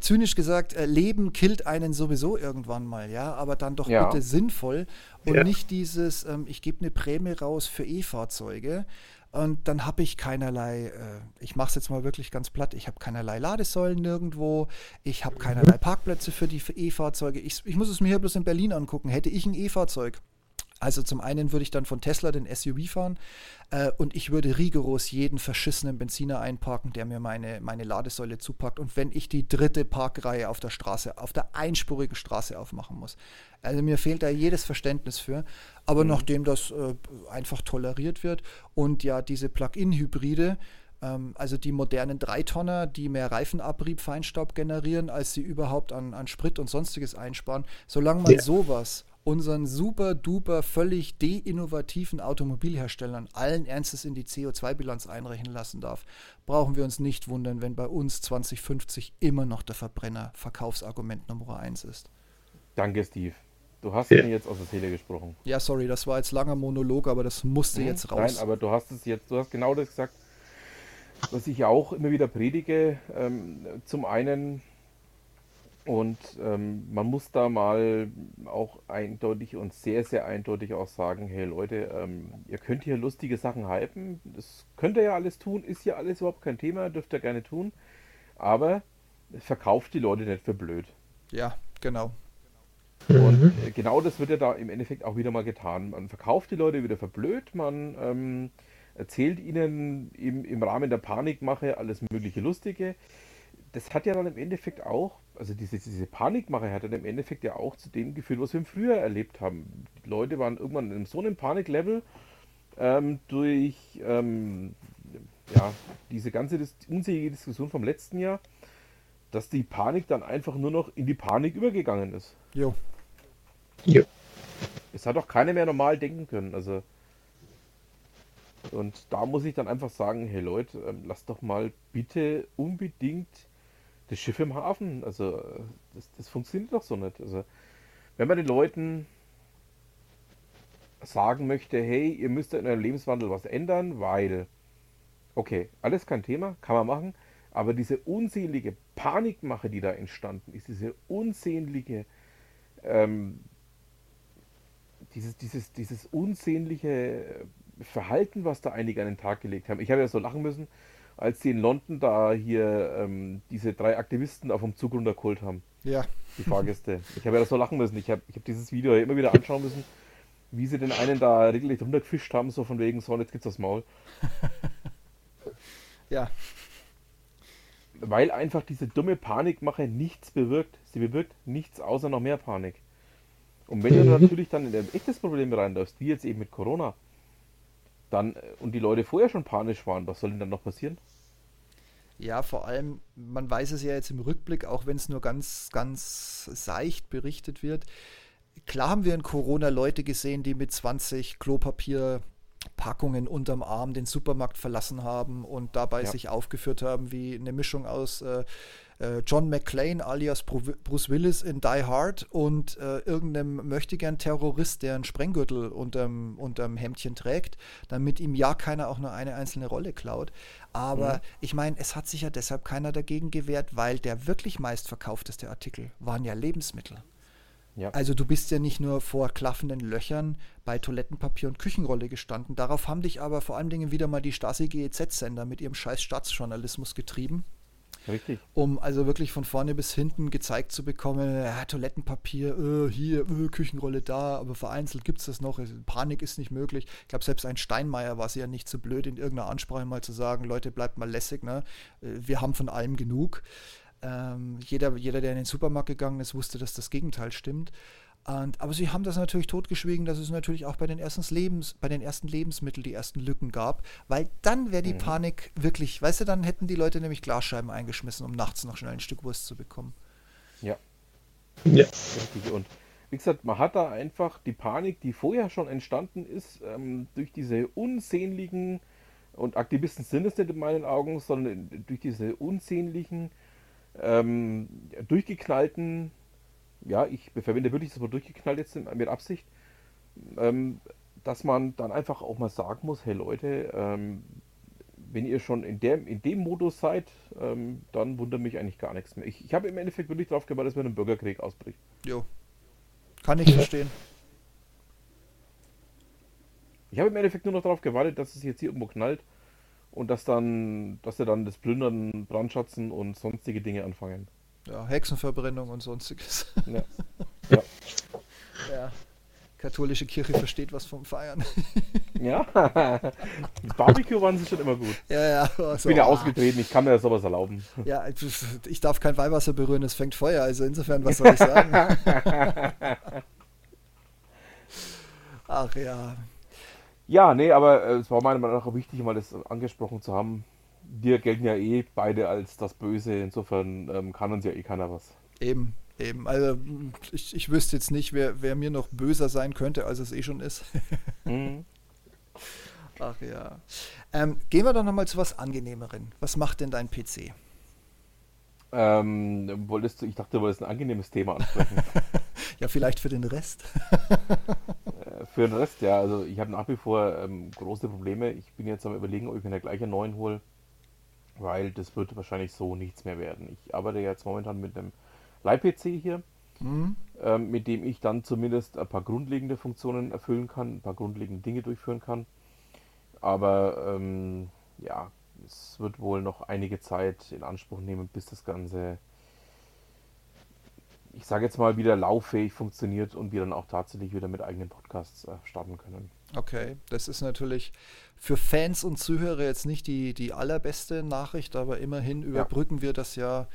zynisch gesagt, äh, Leben killt einen sowieso irgendwann mal, ja, aber dann doch ja. bitte sinnvoll und ja. nicht dieses, ähm, ich gebe eine Prämie raus für E-Fahrzeuge und dann habe ich keinerlei, äh, ich mache es jetzt mal wirklich ganz platt, ich habe keinerlei Ladesäulen nirgendwo, ich habe keinerlei Parkplätze für die E-Fahrzeuge. Ich, ich muss es mir hier bloß in Berlin angucken. Hätte ich ein E-Fahrzeug, also zum einen würde ich dann von Tesla den SUV fahren äh, und ich würde rigoros jeden verschissenen Benziner einparken, der mir meine, meine Ladesäule zupackt. Und wenn ich die dritte Parkreihe auf der Straße, auf der einspurigen Straße aufmachen muss. Also mir fehlt da jedes Verständnis für. Aber mhm. nachdem das äh, einfach toleriert wird und ja diese Plug-in-Hybride, ähm, also die modernen Dreitonner, die mehr Reifenabrieb, Feinstaub generieren, als sie überhaupt an, an Sprit und sonstiges einsparen, solange man ja. sowas unseren super duper völlig deinnovativen Automobilherstellern allen Ernstes in die CO2-Bilanz einrechnen lassen darf, brauchen wir uns nicht wundern, wenn bei uns 2050 immer noch der Verbrenner Verkaufsargument Nummer 1 ist. Danke, Steve. Du hast ja. mir jetzt aus der Seele gesprochen. Ja, sorry, das war jetzt langer Monolog, aber das musste hm, jetzt raus. Nein, aber du hast es jetzt, du hast genau das gesagt, was ich auch immer wieder predige. Ähm, zum einen und ähm, man muss da mal auch eindeutig und sehr, sehr eindeutig auch sagen, hey Leute, ähm, ihr könnt hier lustige Sachen hypen, das könnt ihr ja alles tun, ist ja alles überhaupt kein Thema, dürft ihr gerne tun, aber verkauft die Leute nicht für blöd. Ja, genau. Und mhm. äh, genau das wird ja da im Endeffekt auch wieder mal getan. Man verkauft die Leute wieder für blöd, man ähm, erzählt ihnen im, im Rahmen der Panikmache alles mögliche Lustige das hat ja dann im Endeffekt auch, also diese, diese Panikmache hat dann im Endeffekt ja auch zu dem geführt, was wir früher erlebt haben. Die Leute waren irgendwann in so einem Paniklevel ähm, durch ähm, ja, diese ganze dis unzählige Diskussion vom letzten Jahr, dass die Panik dann einfach nur noch in die Panik übergegangen ist. Jo. Jo. Es hat auch keiner mehr normal denken können. Also und da muss ich dann einfach sagen, hey Leute, ähm, lasst doch mal bitte unbedingt das Schiff im Hafen. Also, das, das funktioniert doch so nicht. Also, wenn man den Leuten sagen möchte, hey, ihr müsst in eurem Lebenswandel was ändern, weil, okay, alles kein Thema, kann man machen, aber diese unselige Panikmache, die da entstanden ist, diese unselige, ähm, dieses, dieses, dieses unsehnliche Verhalten, was da einige an den Tag gelegt haben. Ich habe ja so lachen müssen, als die in London da hier ähm, diese drei Aktivisten auf dem Zug runtergeholt haben. Ja. Die Fahrgäste. Ich habe ja so lachen müssen. Ich habe ich hab dieses Video immer wieder anschauen müssen, wie sie den einen da regelrecht runtergefischt haben, so von wegen, so, und jetzt geht's das Maul. ja. Weil einfach diese dumme Panikmache nichts bewirkt. Sie bewirkt nichts außer noch mehr Panik. Und wenn du natürlich dann in ein echtes Problem reinläufst, wie jetzt eben mit Corona, dann äh, und die Leute vorher schon panisch waren, was soll denn dann noch passieren? Ja, vor allem, man weiß es ja jetzt im Rückblick, auch wenn es nur ganz, ganz seicht berichtet wird. Klar haben wir in Corona Leute gesehen, die mit 20 Klopapierpackungen unterm Arm den Supermarkt verlassen haben und dabei ja. sich aufgeführt haben wie eine Mischung aus äh, äh, John McClane alias Bruce Willis in Die Hard und äh, irgendeinem möchtegern Terrorist, der einen Sprenggürtel unterm, unterm Hemdchen trägt, damit ihm ja keiner auch nur eine einzelne Rolle klaut. Aber mhm. ich meine, es hat sich ja deshalb keiner dagegen gewehrt, weil der wirklich meistverkaufteste Artikel waren ja Lebensmittel. Ja. Also du bist ja nicht nur vor klaffenden Löchern bei Toilettenpapier und Küchenrolle gestanden. Darauf haben dich aber vor allen Dingen wieder mal die Stasi-GEZ-Sender mit ihrem scheiß Staatsjournalismus getrieben. Richtig. Um also wirklich von vorne bis hinten gezeigt zu bekommen, ja, Toilettenpapier, äh, hier, äh, Küchenrolle da, aber vereinzelt gibt es das noch. Panik ist nicht möglich. Ich glaube, selbst ein Steinmeier war es ja nicht so blöd, in irgendeiner Ansprache mal zu sagen, Leute, bleibt mal lässig, ne? Äh, wir haben von allem genug. Ähm, jeder, jeder, der in den Supermarkt gegangen ist, wusste, dass das Gegenteil stimmt. Und, aber sie haben das natürlich totgeschwiegen, dass es natürlich auch bei den ersten Lebens, bei den ersten Lebensmitteln die ersten Lücken gab, weil dann wäre die mhm. Panik wirklich, weißt du, dann hätten die Leute nämlich Glasscheiben eingeschmissen, um nachts noch schnell ein Stück Wurst zu bekommen. Ja. Ja. Und wie gesagt, man hat da einfach die Panik, die vorher schon entstanden ist, ähm, durch diese unsehnlichen, und Aktivisten sind es nicht in meinen Augen, sondern durch diese unsehnlichen, ähm, durchgeknallten ja, ich verwende wirklich das Wort durchgeknallt jetzt mit Absicht, ähm, dass man dann einfach auch mal sagen muss, hey Leute, ähm, wenn ihr schon in, der, in dem Modus seid, ähm, dann wundert mich eigentlich gar nichts mehr. Ich, ich habe im Endeffekt wirklich darauf gewartet, dass mir ein Bürgerkrieg ausbricht. Jo. Kann ich verstehen. Ich habe im Endeffekt nur noch darauf gewartet, dass es jetzt hier irgendwo knallt und dass dann, dass sie dann das Plündern, Brandschatzen und sonstige Dinge anfangen ja, Hexenverbrennung und sonstiges. Ja. ja. ja. Katholische Kirche versteht was vom Feiern. Ja, Barbecue waren sie schon immer gut. Ja, ja. Also, ich bin ja ausgetreten, ich kann mir sowas erlauben. Ja, ich darf kein Weihwasser berühren, es fängt Feuer, also insofern, was soll ich sagen? Ach ja. Ja, nee, aber äh, es war meiner Meinung nach auch wichtig, mal das angesprochen zu haben wir gelten ja eh beide als das Böse, insofern ähm, kann uns ja eh keiner was. Eben, eben. Also ich, ich wüsste jetzt nicht, wer, wer mir noch böser sein könnte, als es eh schon ist. mhm. Ach ja. Ähm, gehen wir doch nochmal zu was Angenehmeren. Was macht denn dein PC? Ähm, wolltest du, ich dachte, du wolltest ein angenehmes Thema ansprechen. ja, vielleicht für den Rest. Äh, für den Rest, ja. Also ich habe nach wie vor ähm, große Probleme. Ich bin jetzt am überlegen, ob ich mir eine gleiche neuen hole weil das wird wahrscheinlich so nichts mehr werden. Ich arbeite jetzt momentan mit einem Leih-PC hier, mhm. ähm, mit dem ich dann zumindest ein paar grundlegende Funktionen erfüllen kann, ein paar grundlegende Dinge durchführen kann. Aber ähm, ja, es wird wohl noch einige Zeit in Anspruch nehmen, bis das Ganze, ich sage jetzt mal, wieder lauffähig funktioniert und wir dann auch tatsächlich wieder mit eigenen Podcasts äh, starten können. Okay, das ist natürlich für Fans und Zuhörer jetzt nicht die, die allerbeste Nachricht, aber immerhin überbrücken ja. wir das ja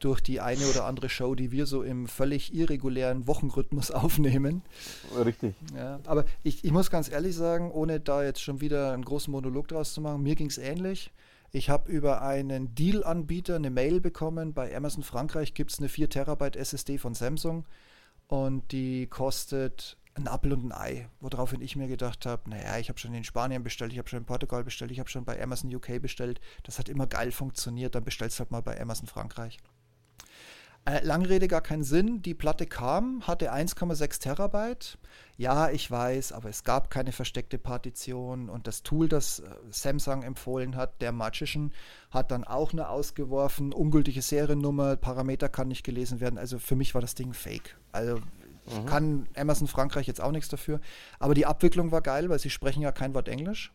durch die eine oder andere Show, die wir so im völlig irregulären Wochenrhythmus aufnehmen. Richtig. Ja, aber ich, ich muss ganz ehrlich sagen, ohne da jetzt schon wieder einen großen Monolog draus zu machen, mir ging es ähnlich. Ich habe über einen Deal-Anbieter eine Mail bekommen. Bei Amazon Frankreich gibt es eine 4 Terabyte SSD von Samsung und die kostet ein Apfel und ein Ei, woraufhin ich mir gedacht habe, naja, ich habe schon in Spanien bestellt, ich habe schon in Portugal bestellt, ich habe schon bei Amazon UK bestellt. Das hat immer geil funktioniert, dann bestellst du halt mal bei Amazon Frankreich. Äh, lange Rede, gar keinen Sinn. Die Platte kam, hatte 1,6 Terabyte. Ja, ich weiß, aber es gab keine versteckte Partition und das Tool, das äh, Samsung empfohlen hat, der Magician, hat dann auch eine ausgeworfen, ungültige Seriennummer, Parameter kann nicht gelesen werden. Also für mich war das Ding fake. Also mhm. kann Amazon Frankreich jetzt auch nichts dafür. Aber die Abwicklung war geil, weil sie sprechen ja kein Wort Englisch.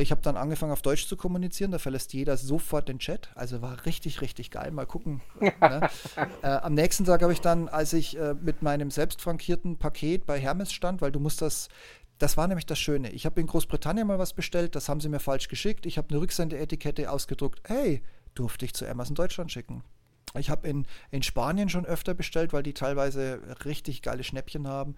Ich habe dann angefangen auf Deutsch zu kommunizieren, da verlässt jeder sofort den Chat. Also war richtig, richtig geil. Mal gucken. ne? äh, am nächsten Tag habe ich dann, als ich äh, mit meinem selbstfrankierten Paket bei Hermes stand, weil du musst das, das war nämlich das Schöne. Ich habe in Großbritannien mal was bestellt, das haben sie mir falsch geschickt. Ich habe eine Rücksendeetikette ausgedruckt. Hey, durfte ich zu Amazon Deutschland schicken. Ich habe in, in Spanien schon öfter bestellt, weil die teilweise richtig geile Schnäppchen haben.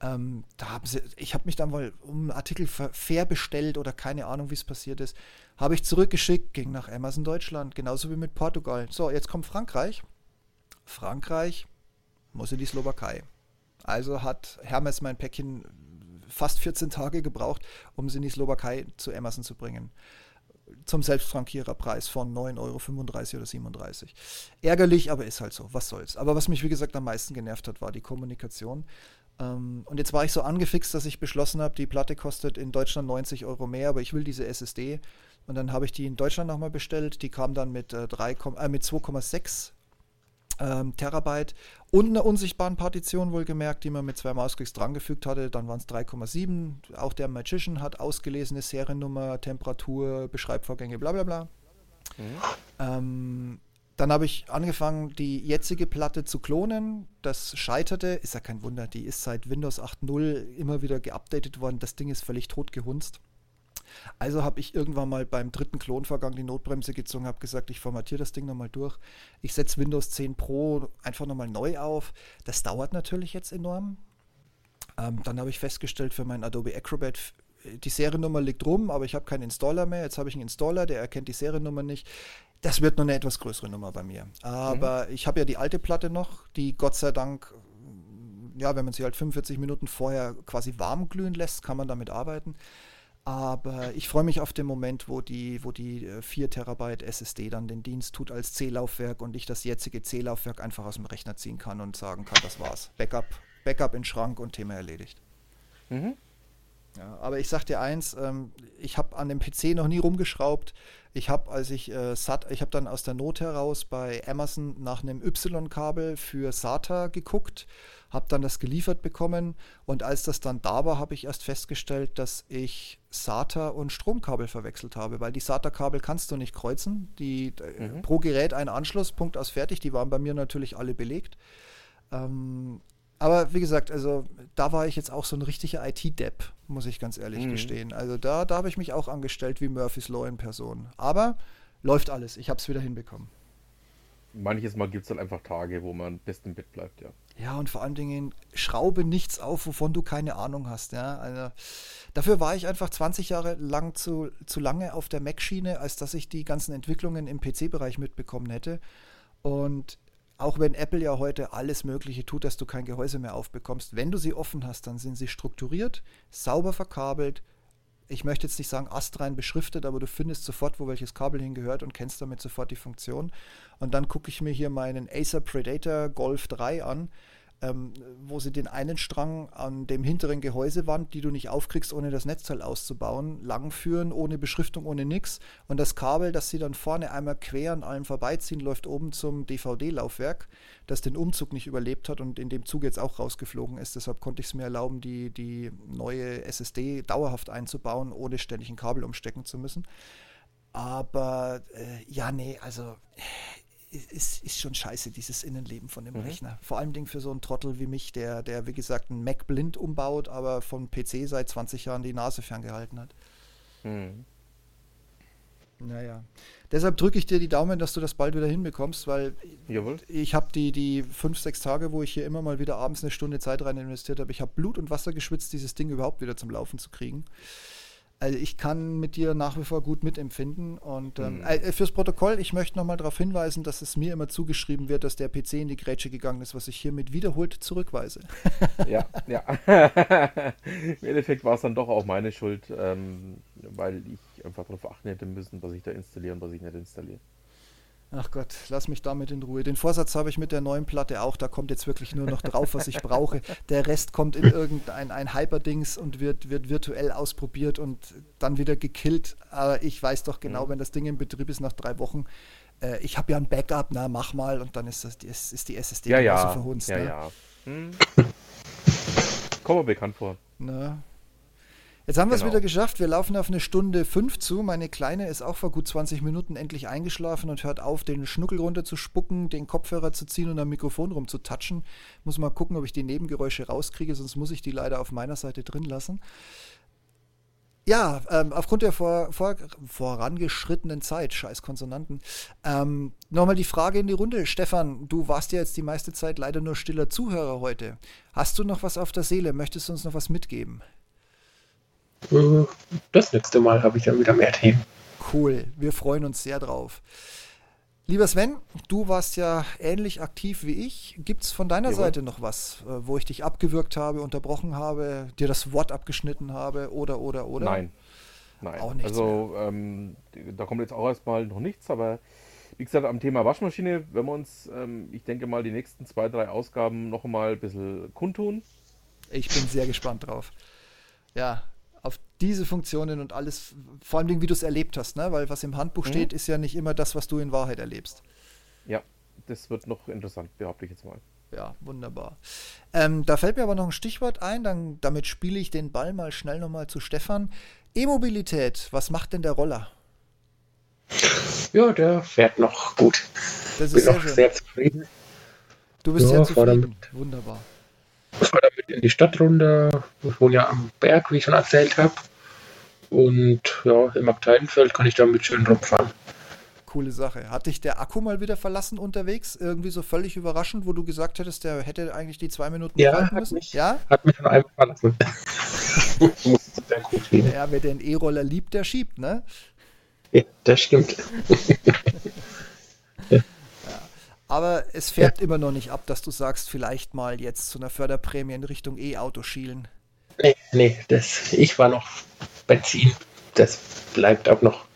Ähm, da haben sie, ich habe mich dann mal um einen Artikel fair bestellt oder keine Ahnung, wie es passiert ist. Habe ich zurückgeschickt, ging nach Amazon Deutschland, genauso wie mit Portugal. So, jetzt kommt Frankreich. Frankreich muss in die Slowakei. Also hat Hermes mein Päckchen fast 14 Tage gebraucht, um es in die Slowakei zu Amazon zu bringen. Zum Selbstfrankiererpreis von 9,35 Euro oder 37. Ärgerlich, aber ist halt so. Was soll's. Aber was mich, wie gesagt, am meisten genervt hat, war die Kommunikation. Ähm, und jetzt war ich so angefixt, dass ich beschlossen habe, die Platte kostet in Deutschland 90 Euro mehr, aber ich will diese SSD. Und dann habe ich die in Deutschland nochmal bestellt. Die kam dann mit, äh, äh, mit 2,6 ähm, Terabyte und einer unsichtbaren Partition wohlgemerkt, die man mit zwei Mausklicks drangefügt hatte. Dann waren es 3,7. Auch der Magician hat ausgelesene Seriennummer, Temperatur, Beschreibvorgänge, bla bla bla. Mhm. Ähm, dann habe ich angefangen, die jetzige Platte zu klonen. Das scheiterte. Ist ja kein Wunder, die ist seit Windows 8.0 immer wieder geupdatet worden. Das Ding ist völlig tot gehunzt. Also habe ich irgendwann mal beim dritten Klonvorgang die Notbremse gezogen, habe gesagt, ich formatiere das Ding nochmal durch. Ich setze Windows 10 Pro einfach nochmal neu auf. Das dauert natürlich jetzt enorm. Ähm, dann habe ich festgestellt, für mein Adobe Acrobat die Seriennummer liegt rum, aber ich habe keinen Installer mehr. Jetzt habe ich einen Installer, der erkennt die Seriennummer nicht. Das wird noch eine etwas größere Nummer bei mir. Aber mhm. ich habe ja die alte Platte noch, die Gott sei Dank, ja, wenn man sie halt 45 Minuten vorher quasi warm glühen lässt, kann man damit arbeiten. Aber ich freue mich auf den Moment, wo die, wo die 4 äh, Terabyte SSD dann den Dienst tut als C-Laufwerk und ich das jetzige C-Laufwerk einfach aus dem Rechner ziehen kann und sagen kann, das war's. Backup, Backup in Schrank und Thema erledigt. Mhm. Ja, aber ich sag dir eins, ähm, ich habe an dem PC noch nie rumgeschraubt. Ich habe, als ich äh, SAT, ich habe dann aus der Not heraus bei Amazon nach einem Y-Kabel für SATA geguckt, habe dann das geliefert bekommen und als das dann da war, habe ich erst festgestellt, dass ich SATA und Stromkabel verwechselt habe, weil die SATA-Kabel kannst du nicht kreuzen. Die mhm. pro Gerät ein Anschluss, Punkt aus fertig. Die waren bei mir natürlich alle belegt. Ähm, aber wie gesagt, also da war ich jetzt auch so ein richtiger IT-Depp, muss ich ganz ehrlich mhm. gestehen. Also da, da habe ich mich auch angestellt wie Murphys Law in Person. Aber läuft alles. Ich habe es wieder hinbekommen. Manches Mal gibt es dann einfach Tage, wo man best im Bett bleibt, ja. Ja, und vor allen Dingen schraube nichts auf, wovon du keine Ahnung hast. Ja? Also, dafür war ich einfach 20 Jahre lang zu, zu lange auf der Mac-Schiene, als dass ich die ganzen Entwicklungen im PC-Bereich mitbekommen hätte. Und auch wenn Apple ja heute alles Mögliche tut, dass du kein Gehäuse mehr aufbekommst, wenn du sie offen hast, dann sind sie strukturiert, sauber verkabelt. Ich möchte jetzt nicht sagen astrein beschriftet, aber du findest sofort, wo welches Kabel hingehört und kennst damit sofort die Funktion. Und dann gucke ich mir hier meinen Acer Predator Golf 3 an ähm, wo sie den einen Strang an dem hinteren Gehäusewand, die du nicht aufkriegst, ohne das Netzteil auszubauen, langführen, ohne Beschriftung, ohne nix. Und das Kabel, das sie dann vorne einmal quer an allem vorbeiziehen, läuft oben zum DVD-Laufwerk, das den Umzug nicht überlebt hat und in dem Zug jetzt auch rausgeflogen ist. Deshalb konnte ich es mir erlauben, die, die neue SSD dauerhaft einzubauen, ohne ständig ein Kabel umstecken zu müssen. Aber äh, ja, nee, also ist, ist schon scheiße, dieses Innenleben von dem mhm. Rechner. Vor allem für so einen Trottel wie mich, der, der wie gesagt, einen Mac blind umbaut, aber vom PC seit 20 Jahren die Nase ferngehalten hat. Mhm. Naja. Deshalb drücke ich dir die Daumen, dass du das bald wieder hinbekommst, weil Jawohl. ich habe die, die fünf, sechs Tage, wo ich hier immer mal wieder abends eine Stunde Zeit rein investiert habe, ich habe Blut und Wasser geschwitzt, dieses Ding überhaupt wieder zum Laufen zu kriegen. Also ich kann mit dir nach wie vor gut mitempfinden. Und ähm, mhm. äh, fürs Protokoll, ich möchte nochmal darauf hinweisen, dass es mir immer zugeschrieben wird, dass der PC in die Grätsche gegangen ist, was ich hiermit wiederholt zurückweise. ja, ja. Im Endeffekt war es dann doch auch meine Schuld, ähm, weil ich einfach darauf achten hätte müssen, was ich da installiere und was ich nicht installiere. Ach Gott, lass mich damit in Ruhe. Den Vorsatz habe ich mit der neuen Platte auch. Da kommt jetzt wirklich nur noch drauf, was ich brauche. Der Rest kommt in irgendein ein Hyperdings und wird, wird virtuell ausprobiert und dann wieder gekillt. Aber ich weiß doch genau, mhm. wenn das Ding in Betrieb ist nach drei Wochen, äh, ich habe ja ein Backup, na mach mal und dann ist, das, ist, ist die SSD ja, ja. verhunzt. Ja, ne? ja. Hm. Kommt mir bekannt vor. Na, Jetzt haben wir es genau. wieder geschafft. Wir laufen auf eine Stunde fünf zu. Meine Kleine ist auch vor gut 20 Minuten endlich eingeschlafen und hört auf, den Schnuckel runter zu spucken, den Kopfhörer zu ziehen und am Mikrofon rumzutatschen. Muss mal gucken, ob ich die Nebengeräusche rauskriege, sonst muss ich die leider auf meiner Seite drin lassen. Ja, ähm, aufgrund der vor, vor, vorangeschrittenen Zeit, scheiß Konsonanten, ähm, nochmal die Frage in die Runde. Stefan, du warst ja jetzt die meiste Zeit leider nur stiller Zuhörer heute. Hast du noch was auf der Seele? Möchtest du uns noch was mitgeben? Äh, das nächste Mal habe ich dann wieder mehr Themen. Cool, wir freuen uns sehr drauf. Lieber Sven, du warst ja ähnlich aktiv wie ich. Gibt es von deiner Jawohl. Seite noch was, äh, wo ich dich abgewürgt habe, unterbrochen habe, dir das Wort abgeschnitten habe oder, oder, oder? Nein. Nein. Auch nichts also ähm, da kommt jetzt auch erstmal noch nichts, aber wie gesagt, am Thema Waschmaschine werden wir uns, ähm, ich denke mal, die nächsten zwei, drei Ausgaben noch mal ein bisschen kundtun. Ich bin sehr gespannt drauf. Ja, auf diese Funktionen und alles, vor allem wie du es erlebt hast, ne? weil was im Handbuch mhm. steht, ist ja nicht immer das, was du in Wahrheit erlebst. Ja, das wird noch interessant, behaupte ich jetzt mal. Ja, wunderbar. Ähm, da fällt mir aber noch ein Stichwort ein, dann, damit spiele ich den Ball mal schnell nochmal zu Stefan. E-Mobilität, was macht denn der Roller? Ja, der fährt noch gut. Das ist Bin sehr, schön. sehr zufrieden. Du bist ja, sehr zufrieden. Wunderbar. Ich fahre damit in die Stadt runter. Ich wohne ja am Berg, wie ich schon erzählt habe. Und ja, im Abteilenfeld kann ich damit schön rumfahren. Coole Sache. Hat dich der Akku mal wieder verlassen unterwegs? Irgendwie so völlig überraschend, wo du gesagt hättest, der hätte eigentlich die zwei Minuten ja, hat müssen? Mich, ja, hat mich schon einmal verlassen. ja, wer den E-Roller liebt, der schiebt, ne? Ja, das stimmt. Aber es färbt ja. immer noch nicht ab, dass du sagst, vielleicht mal jetzt zu einer Förderprämie in Richtung E-Auto schielen. Nee, nee, das, ich war noch Benzin. Das bleibt auch noch.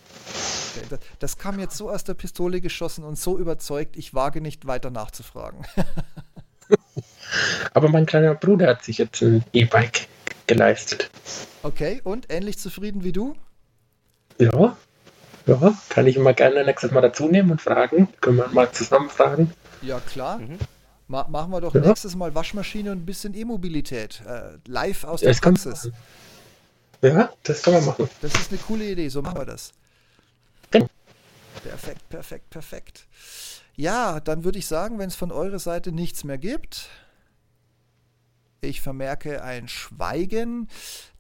Das, das, kam jetzt so aus der Pistole geschossen und so überzeugt, ich wage nicht weiter nachzufragen. Aber mein kleiner Bruder hat sich jetzt ein E-Bike geleistet. Okay, und ähnlich zufrieden wie du? Ja, ja, kann ich immer gerne nächstes Mal dazu nehmen und fragen. Können wir mal zusammen fragen. Ja, klar. Mhm. Ma machen wir doch ja. nächstes Mal Waschmaschine und ein bisschen E-Mobilität. Äh, live aus der Praxis. Ja, das kann man machen. Das ist eine coole Idee, so machen wir das. Genau. Perfekt, perfekt, perfekt. Ja, dann würde ich sagen, wenn es von eurer Seite nichts mehr gibt, ich vermerke ein Schweigen.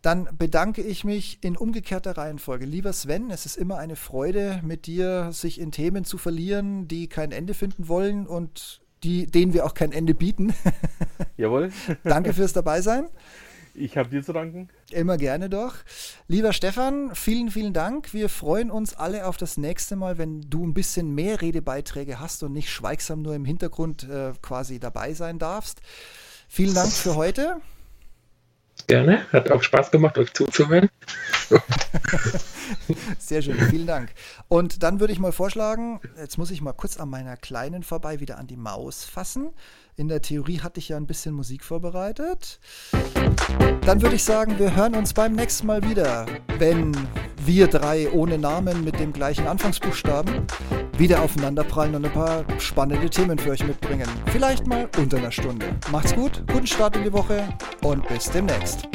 Dann bedanke ich mich in umgekehrter Reihenfolge. Lieber Sven, es ist immer eine Freude, mit dir sich in Themen zu verlieren, die kein Ende finden wollen und die, denen wir auch kein Ende bieten. Jawohl. Danke fürs Dabeisein. Ich habe dir zu danken. Immer gerne doch. Lieber Stefan, vielen, vielen Dank. Wir freuen uns alle auf das nächste Mal, wenn du ein bisschen mehr Redebeiträge hast und nicht schweigsam nur im Hintergrund äh, quasi dabei sein darfst. Vielen Dank für heute. Gerne, hat auch Spaß gemacht, euch zuzuhören. Sehr schön, vielen Dank. Und dann würde ich mal vorschlagen, jetzt muss ich mal kurz an meiner Kleinen vorbei wieder an die Maus fassen. In der Theorie hatte ich ja ein bisschen Musik vorbereitet. Dann würde ich sagen, wir hören uns beim nächsten Mal wieder, wenn wir drei ohne Namen mit dem gleichen Anfangsbuchstaben wieder aufeinanderprallen und ein paar spannende Themen für euch mitbringen. Vielleicht mal unter einer Stunde. Macht's gut, guten Start in die Woche und bis demnächst.